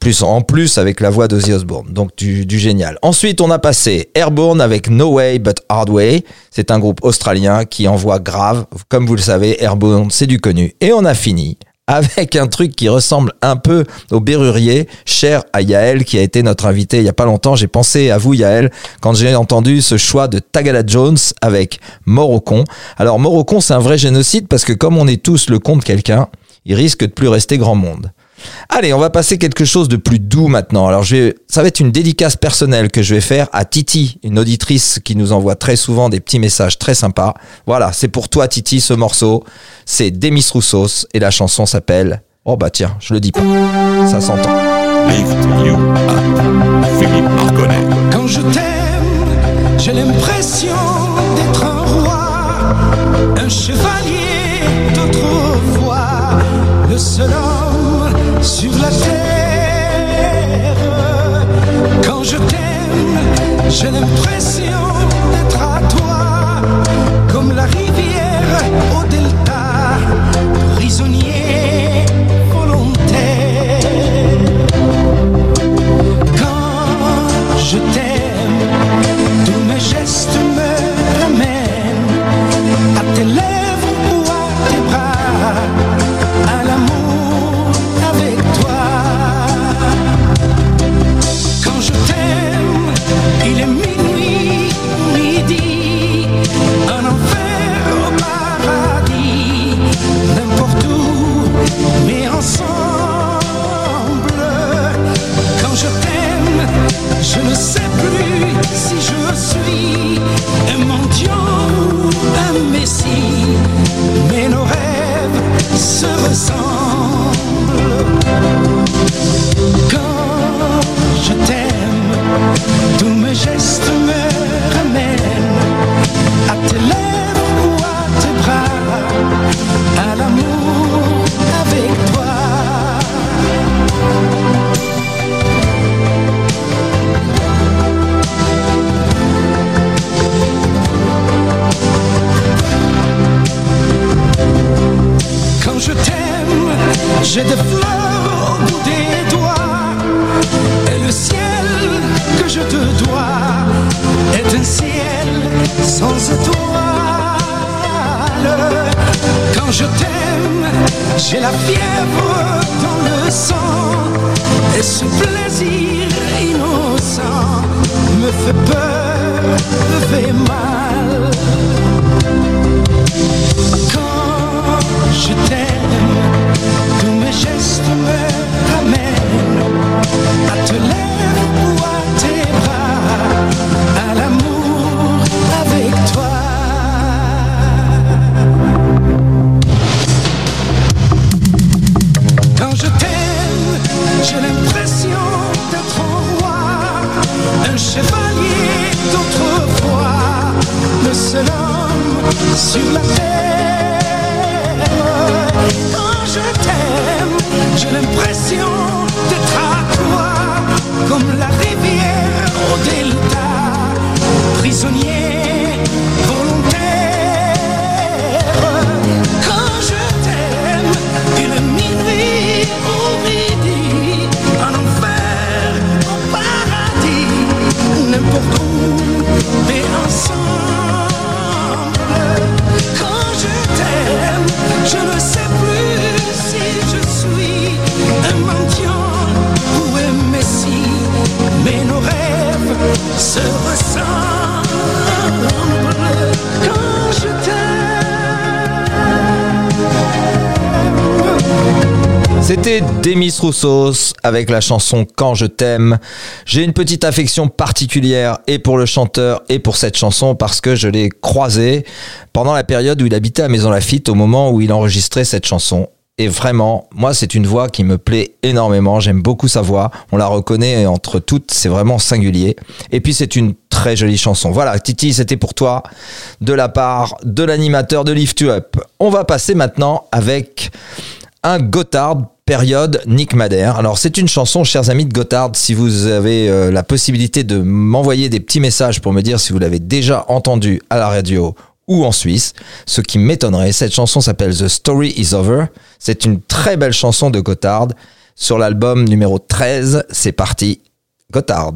plus en plus avec la voix d'Ozzy Osbourne, donc du, du génial. Ensuite, on a passé Airborne avec No Way But Hard Way. C'est un groupe australien qui envoie grave. Comme vous le savez, Airborne, c'est du connu. Et on a fini avec un truc qui ressemble un peu au Berrurier, cher à Yael, qui a été notre invité il y a pas longtemps. J'ai pensé à vous, Yael, quand j'ai entendu ce choix de Tagala Jones avec Morocon. Alors, Morocon, c'est un vrai génocide parce que comme on est tous le con de quelqu'un, il risque de plus rester grand monde. Allez, on va passer quelque chose de plus doux maintenant. Alors, je vais, ça va être une dédicace personnelle que je vais faire à Titi, une auditrice qui nous envoie très souvent des petits messages très sympas. Voilà, c'est pour toi, Titi, ce morceau. C'est Demis Roussos et la chanson s'appelle. Oh bah tiens, je le dis pas. Ça s'entend. Lift you up. Philippe Marconnet. Quand je t'aime, j'ai l'impression d'être un roi, un chevalier d'autrefois, le seul homme sur la terre. Quand je t'aime, j'ai l'impression d'être à toi, comme la rivière au delta, prisonnier Quand je t'aime, tous mes gestes j'ai des fleurs au bout des doigts. Et le ciel que je te dois est un ciel sans étoiles. Quand je t'aime, j'ai la fièvre dans le sang. Et ce plaisir innocent me fait peur, me fait mal. Quand je t'aime, gestes me ramènent à te lèvres à tes bras, à l'amour avec toi. Quand je t'aime, j'ai l'impression d'être un roi, un chevalier d'autrefois, le seul homme sur la terre. Je t'aime, j'ai l'impression d'être à toi, comme la rivière au delta, prisonnier volontaire. Quand je t'aime, il est minuit au midi, en enfer, au paradis, n'importe où, C'était Demis Roussos avec la chanson Quand je t'aime. J'ai une petite affection particulière et pour le chanteur et pour cette chanson parce que je l'ai croisé pendant la période où il habitait à Maison Lafitte au moment où il enregistrait cette chanson. Et vraiment, moi, c'est une voix qui me plaît énormément. J'aime beaucoup sa voix. On la reconnaît entre toutes. C'est vraiment singulier. Et puis, c'est une très jolie chanson. Voilà, Titi, c'était pour toi de la part de l'animateur de Lift You Up. On va passer maintenant avec un Gotthard période Nick Madère. Alors c'est une chanson, chers amis de Gotthard, si vous avez euh, la possibilité de m'envoyer des petits messages pour me dire si vous l'avez déjà entendu à la radio ou en Suisse, ce qui m'étonnerait. Cette chanson s'appelle The Story Is Over. C'est une très belle chanson de Gotthard sur l'album numéro 13. C'est parti, Gotthard.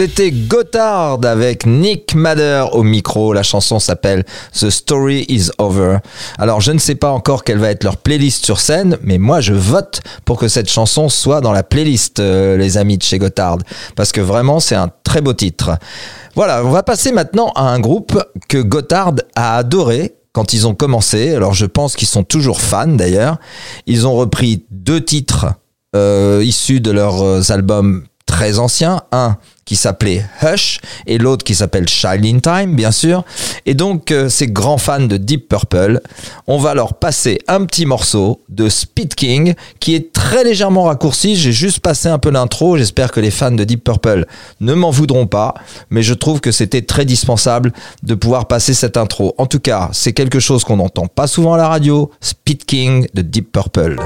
C'était Gotthard avec Nick Madder au micro. La chanson s'appelle The Story is Over. Alors, je ne sais pas encore quelle va être leur playlist sur scène, mais moi, je vote pour que cette chanson soit dans la playlist, euh, les amis de chez Gotthard, parce que vraiment, c'est un très beau titre. Voilà, on va passer maintenant à un groupe que Gotthard a adoré quand ils ont commencé. Alors, je pense qu'ils sont toujours fans d'ailleurs. Ils ont repris deux titres euh, issus de leurs euh, albums très anciens, un qui s'appelait Hush et l'autre qui s'appelle Child in Time, bien sûr. Et donc, euh, ces grands fans de Deep Purple, on va leur passer un petit morceau de Speed King qui est très légèrement raccourci. J'ai juste passé un peu l'intro. J'espère que les fans de Deep Purple ne m'en voudront pas, mais je trouve que c'était très dispensable de pouvoir passer cette intro. En tout cas, c'est quelque chose qu'on n'entend pas souvent à la radio. Speed King de Deep Purple.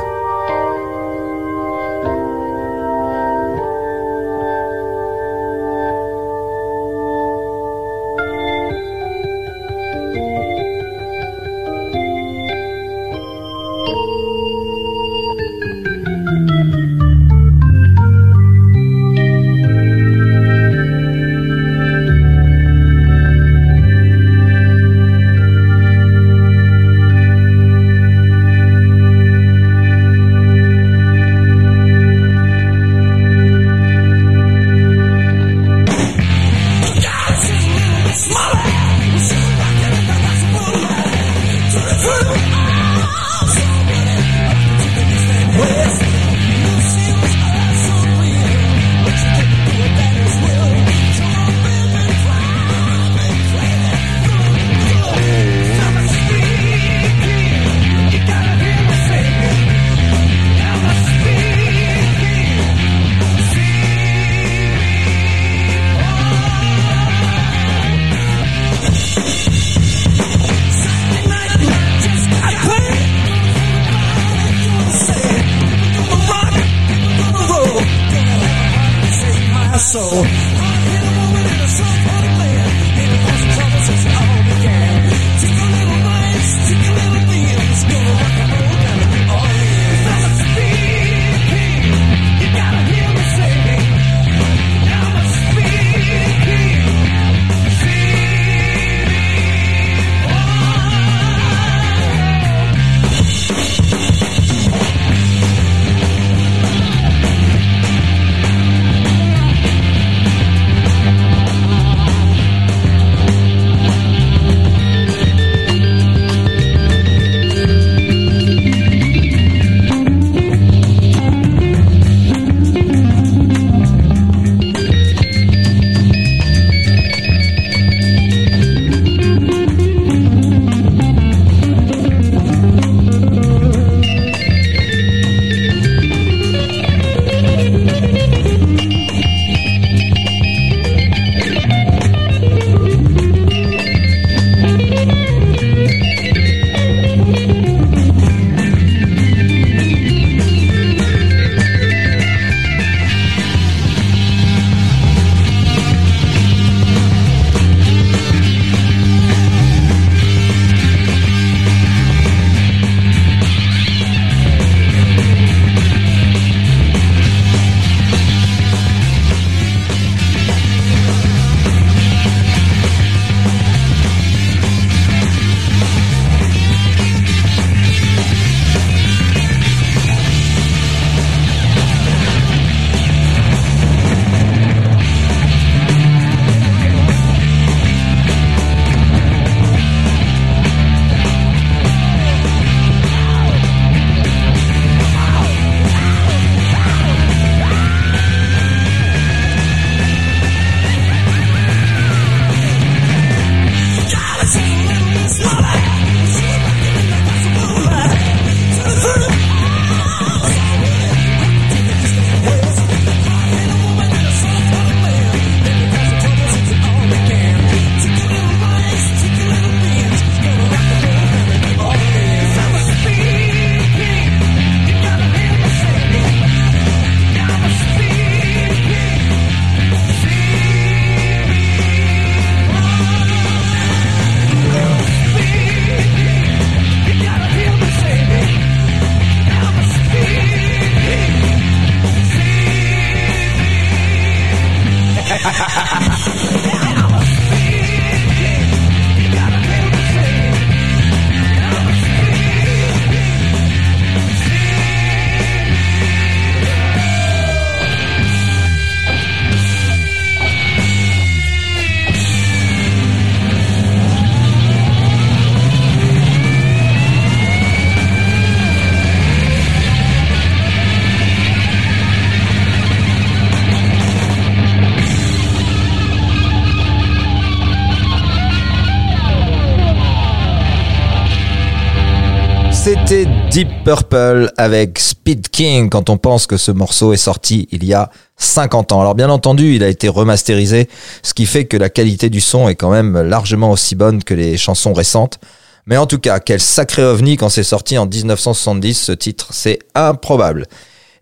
Purple avec Speed King quand on pense que ce morceau est sorti il y a 50 ans. Alors bien entendu, il a été remasterisé, ce qui fait que la qualité du son est quand même largement aussi bonne que les chansons récentes. Mais en tout cas, quel sacré ovni quand c'est sorti en 1970, ce titre, c'est improbable.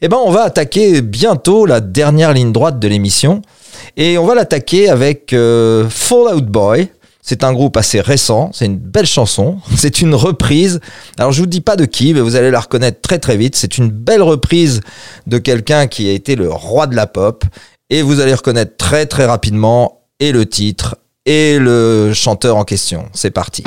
Eh ben, on va attaquer bientôt la dernière ligne droite de l'émission. Et on va l'attaquer avec euh, Fall Out Boy. C'est un groupe assez récent, c'est une belle chanson, *laughs* c'est une reprise. Alors je vous dis pas de qui, mais vous allez la reconnaître très très vite. C'est une belle reprise de quelqu'un qui a été le roi de la pop. Et vous allez reconnaître très très rapidement et le titre et le chanteur en question. C'est parti.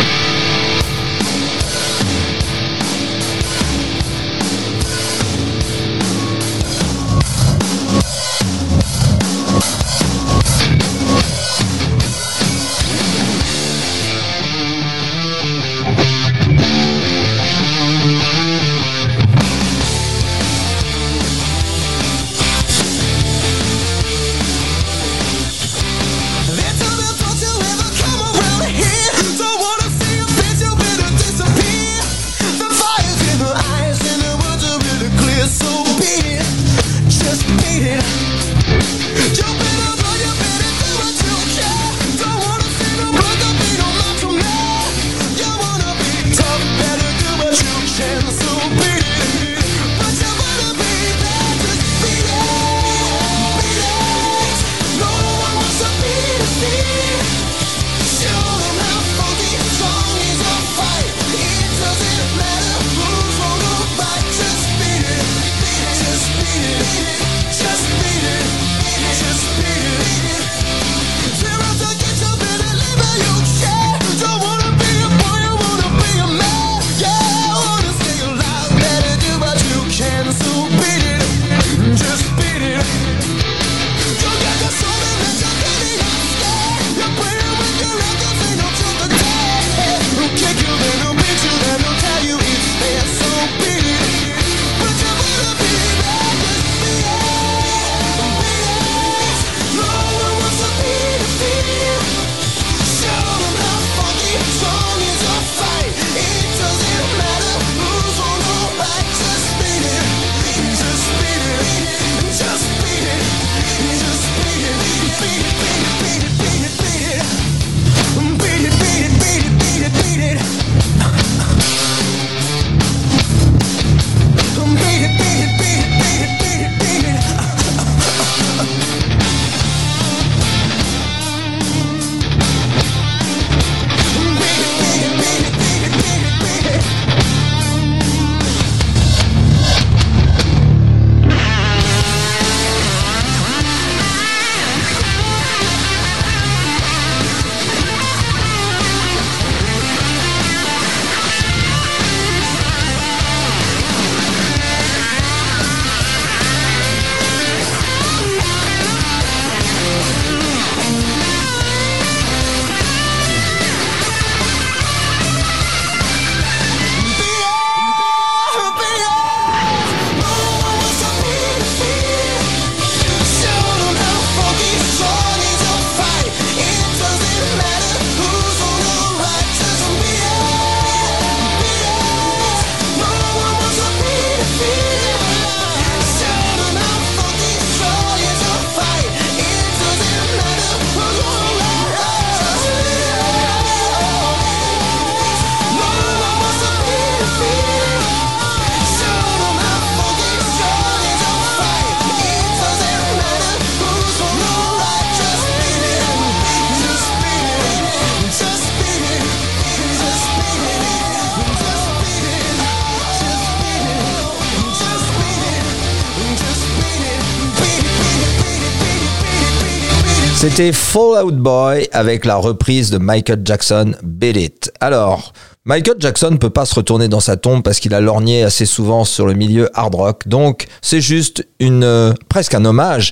Fall Out Boy avec la reprise de Michael Jackson, Beat It. Alors, Michael Jackson peut pas se retourner dans sa tombe parce qu'il a lorgné assez souvent sur le milieu hard rock. Donc, c'est juste une, euh, presque un hommage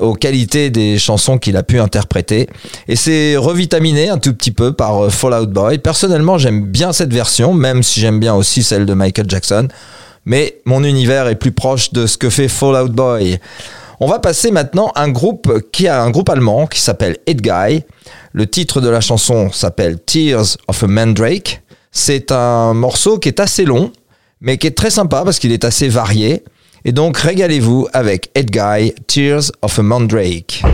aux qualités des chansons qu'il a pu interpréter. Et c'est revitaminé un tout petit peu par euh, Fall Out Boy. Personnellement, j'aime bien cette version, même si j'aime bien aussi celle de Michael Jackson. Mais mon univers est plus proche de ce que fait Fall Out Boy. On va passer maintenant à un groupe qui a un groupe allemand qui s'appelle Head Guy. Le titre de la chanson s'appelle Tears of a Mandrake. C'est un morceau qui est assez long mais qui est très sympa parce qu'il est assez varié. Et donc régalez-vous avec Ed Guy, Tears of a Mandrake.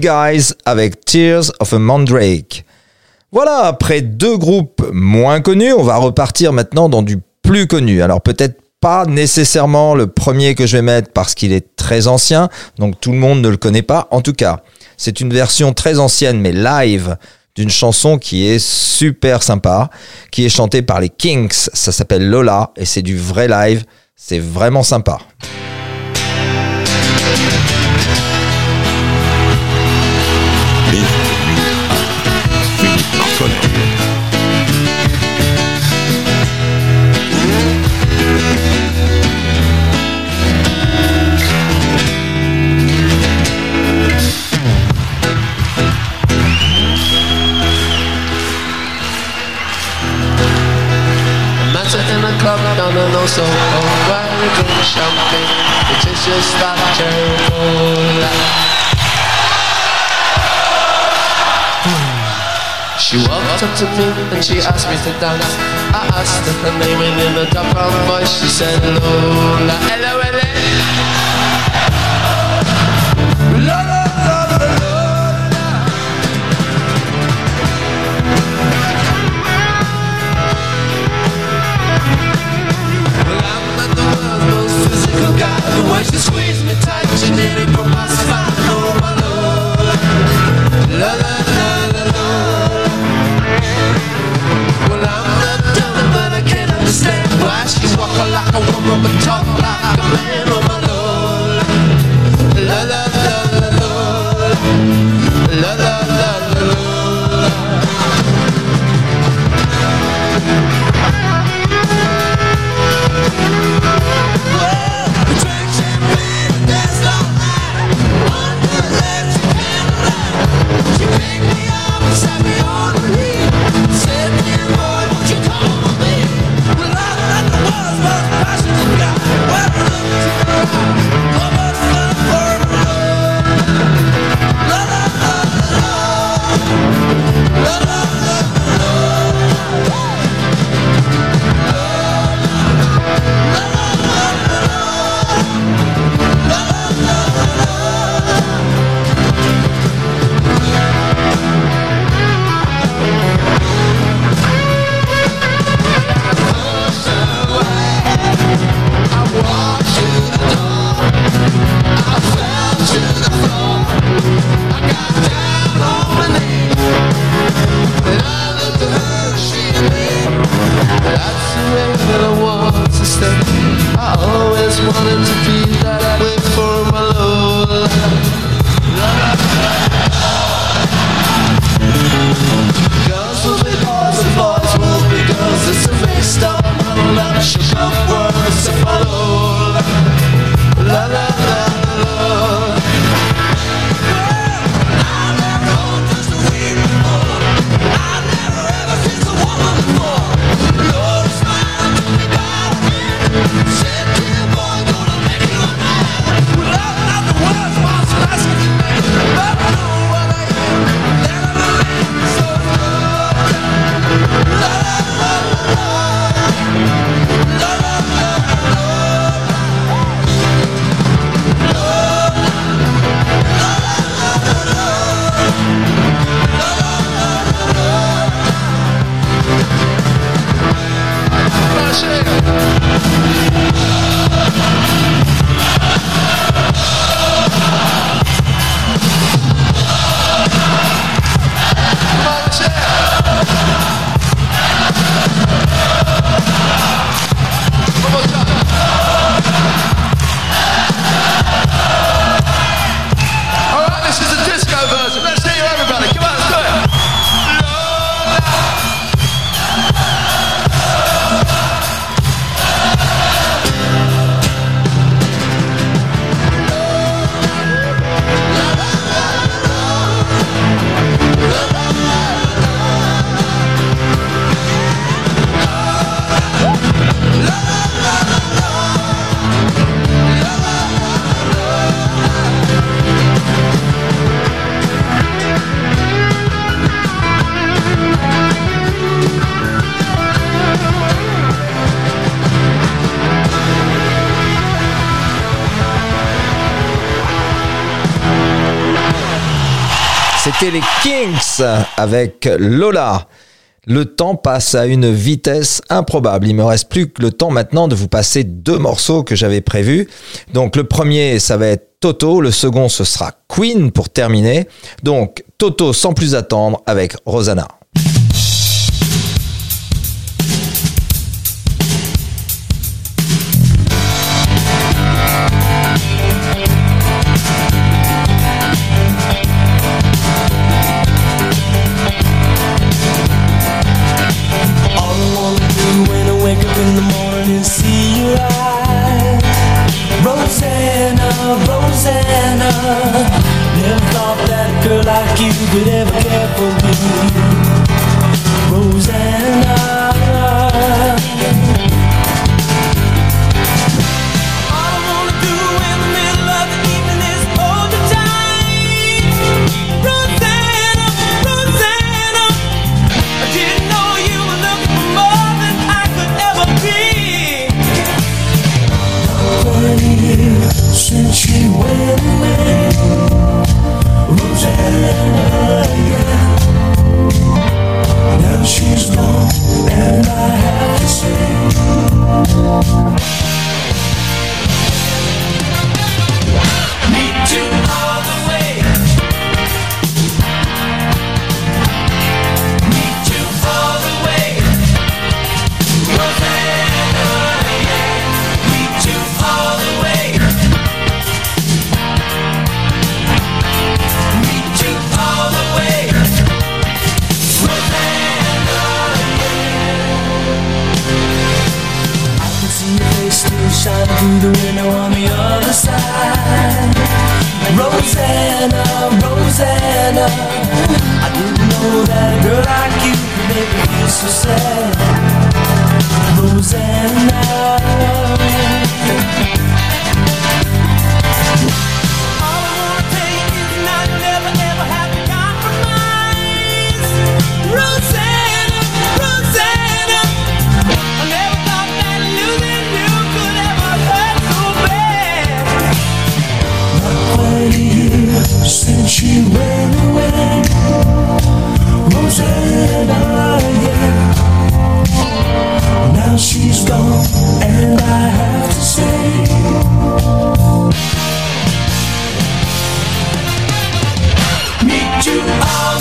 Guys avec Tears of a Mandrake. Voilà, après deux groupes moins connus, on va repartir maintenant dans du plus connu. Alors peut-être pas nécessairement le premier que je vais mettre parce qu'il est très ancien, donc tout le monde ne le connaît pas. En tout cas, c'est une version très ancienne mais live d'une chanson qui est super sympa, qui est chantée par les Kings. Ça s'appelle Lola et c'est du vrai live. C'est vraiment sympa. So cold While we drink champagne It is just like cherry She walked up to me and she asked me to dance. I asked her her name and in a brown voice she said Lola. L-O-L-A C'était les Kings avec Lola. Le temps passe à une vitesse improbable. Il me reste plus que le temps maintenant de vous passer deux morceaux que j'avais prévus. Donc le premier, ça va être Toto. Le second, ce sera Queen pour terminer. Donc Toto sans plus attendre avec Rosanna. Through the window on the other side. Rosanna, Rosanna. I didn't know that a girl like you could make me feel so sad. Rosanna. she went away. Rosanna, Now she's gone and I have to say Meet you all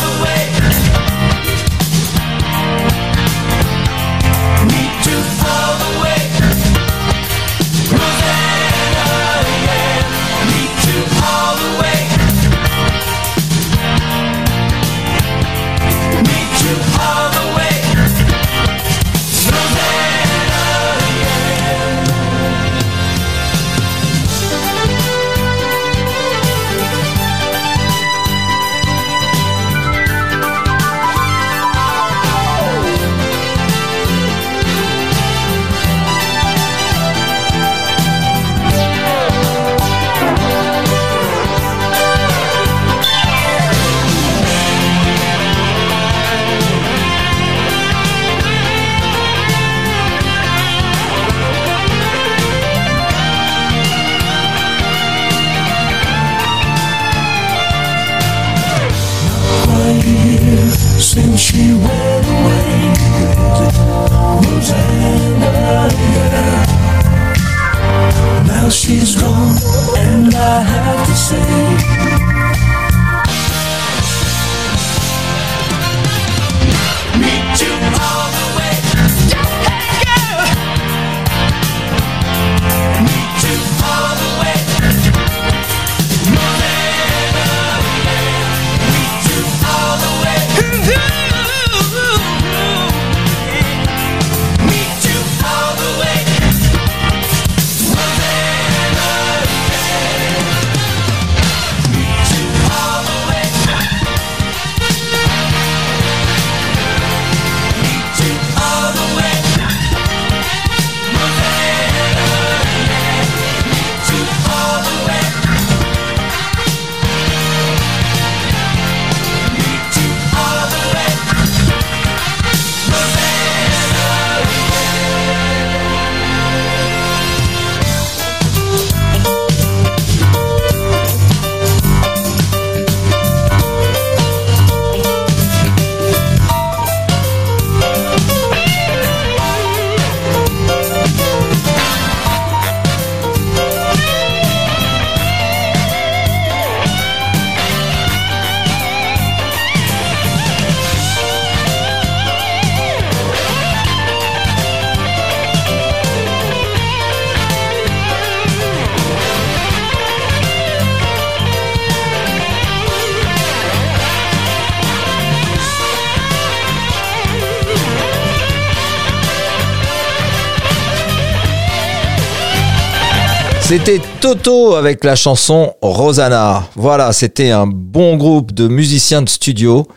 C'était Toto avec la chanson Rosanna. Voilà, c'était un bon groupe de musiciens de studio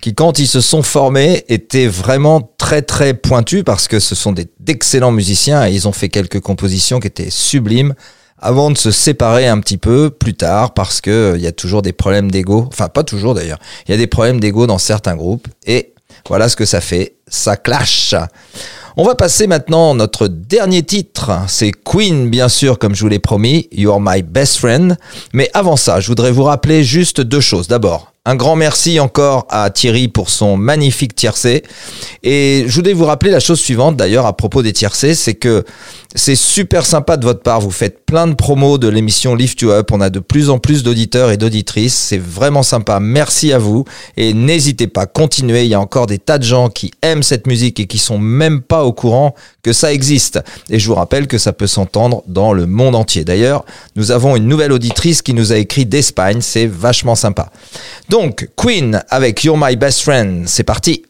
qui, quand ils se sont formés, étaient vraiment très très pointus parce que ce sont d'excellents musiciens et ils ont fait quelques compositions qui étaient sublimes avant de se séparer un petit peu plus tard parce que euh, il y a toujours des problèmes d'ego. Enfin, pas toujours d'ailleurs. Il y a des problèmes d'ego dans certains groupes et voilà ce que ça fait. Ça clash. On va passer maintenant à notre dernier titre. C'est Queen, bien sûr, comme je vous l'ai promis. You're my best friend. Mais avant ça, je voudrais vous rappeler juste deux choses. D'abord, un grand merci encore à Thierry pour son magnifique tiercé. Et je voulais vous rappeler la chose suivante, d'ailleurs, à propos des tiercés, c'est que c'est super sympa de votre part. Vous faites plein de promos de l'émission Lift You Up. On a de plus en plus d'auditeurs et d'auditrices. C'est vraiment sympa. Merci à vous. Et n'hésitez pas, continuez. Il y a encore des tas de gens qui aiment cette musique et qui sont même pas au courant que ça existe. Et je vous rappelle que ça peut s'entendre dans le monde entier. D'ailleurs, nous avons une nouvelle auditrice qui nous a écrit d'Espagne. C'est vachement sympa. Donc, Queen avec You're My Best Friend. C'est parti.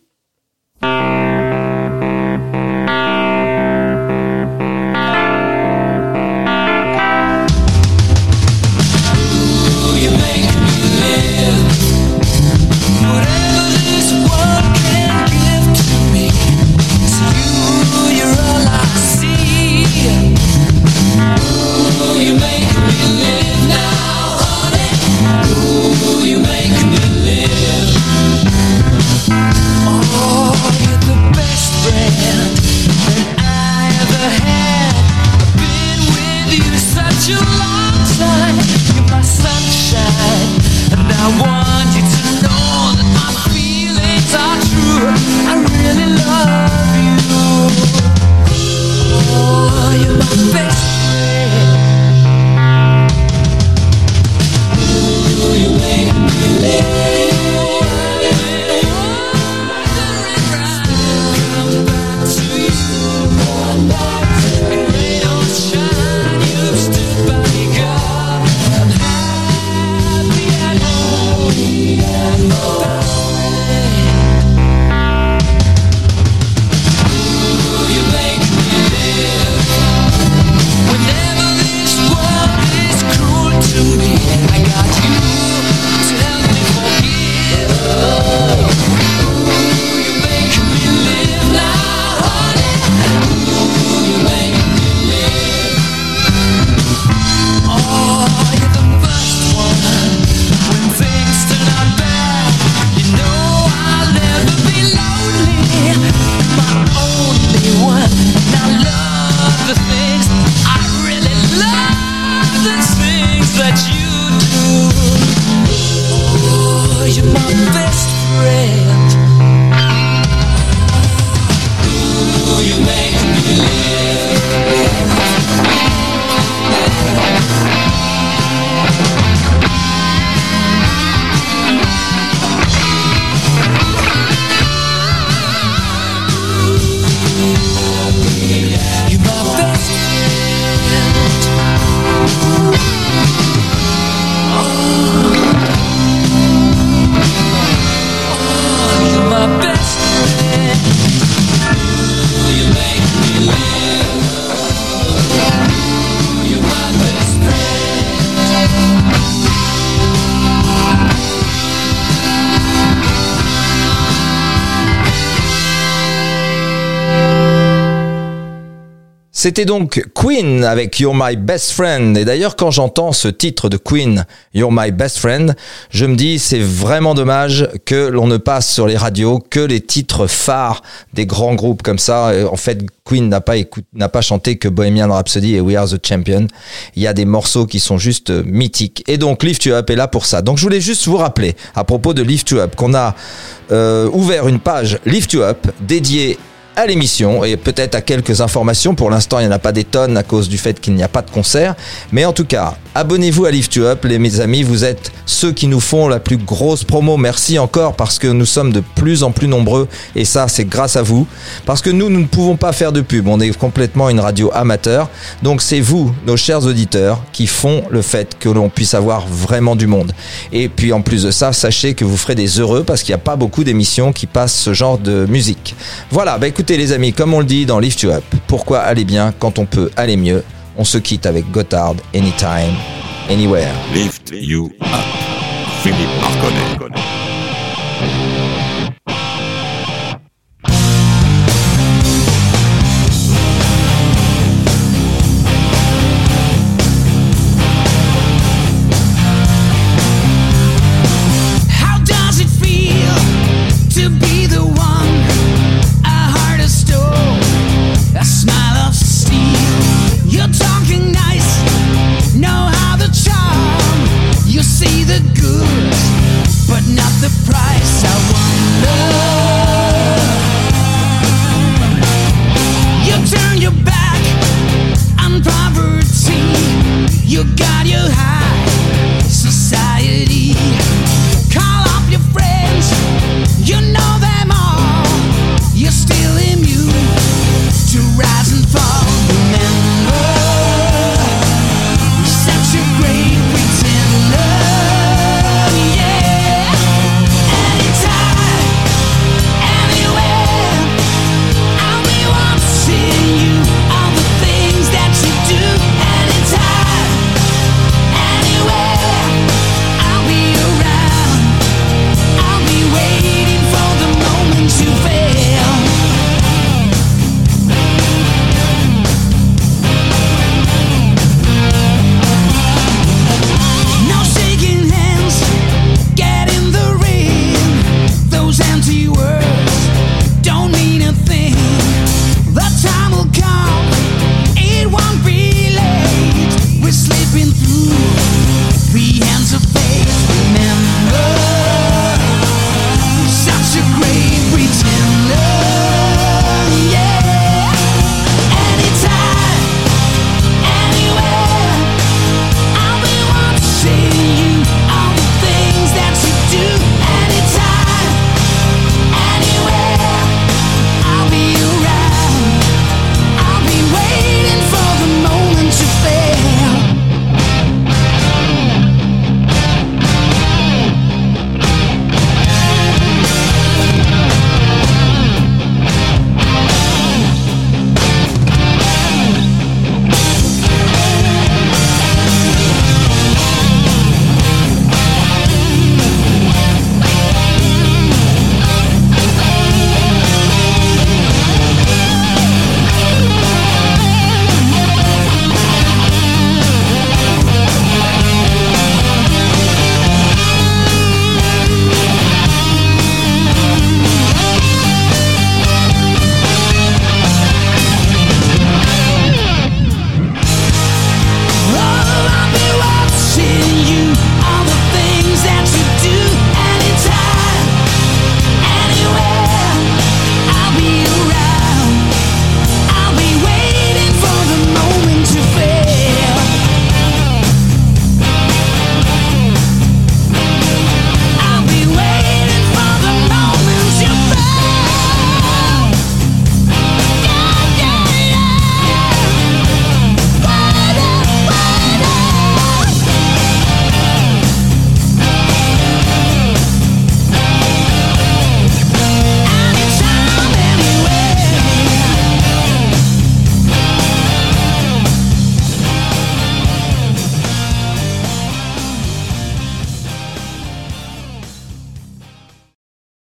C'était donc Queen avec You're My Best Friend. Et d'ailleurs, quand j'entends ce titre de Queen, You're My Best Friend, je me dis c'est vraiment dommage que l'on ne passe sur les radios que les titres phares des grands groupes comme ça. En fait, Queen n'a pas n'a pas chanté que Bohemian Rhapsody et We Are the Champion. Il y a des morceaux qui sont juste euh, mythiques. Et donc Lift You Up est là pour ça. Donc je voulais juste vous rappeler à propos de Lift You Up qu'on a euh, ouvert une page Lift You Up dédiée à l'émission et peut-être à quelques informations. Pour l'instant, il n'y en a pas des tonnes à cause du fait qu'il n'y a pas de concert. Mais en tout cas, abonnez-vous à Lift You Up, les mes amis. Vous êtes ceux qui nous font la plus grosse promo. Merci encore parce que nous sommes de plus en plus nombreux et ça, c'est grâce à vous. Parce que nous, nous ne pouvons pas faire de pub. On est complètement une radio amateur. Donc c'est vous, nos chers auditeurs, qui font le fait que l'on puisse avoir vraiment du monde. Et puis en plus de ça, sachez que vous ferez des heureux parce qu'il n'y a pas beaucoup d'émissions qui passent ce genre de musique. Voilà, bah écoutez les amis, comme on le dit dans Lift You Up, pourquoi aller bien quand on peut aller mieux? On se quitte avec Gotthard, Anytime, Anywhere. Lift you up. Philippe Marconnet.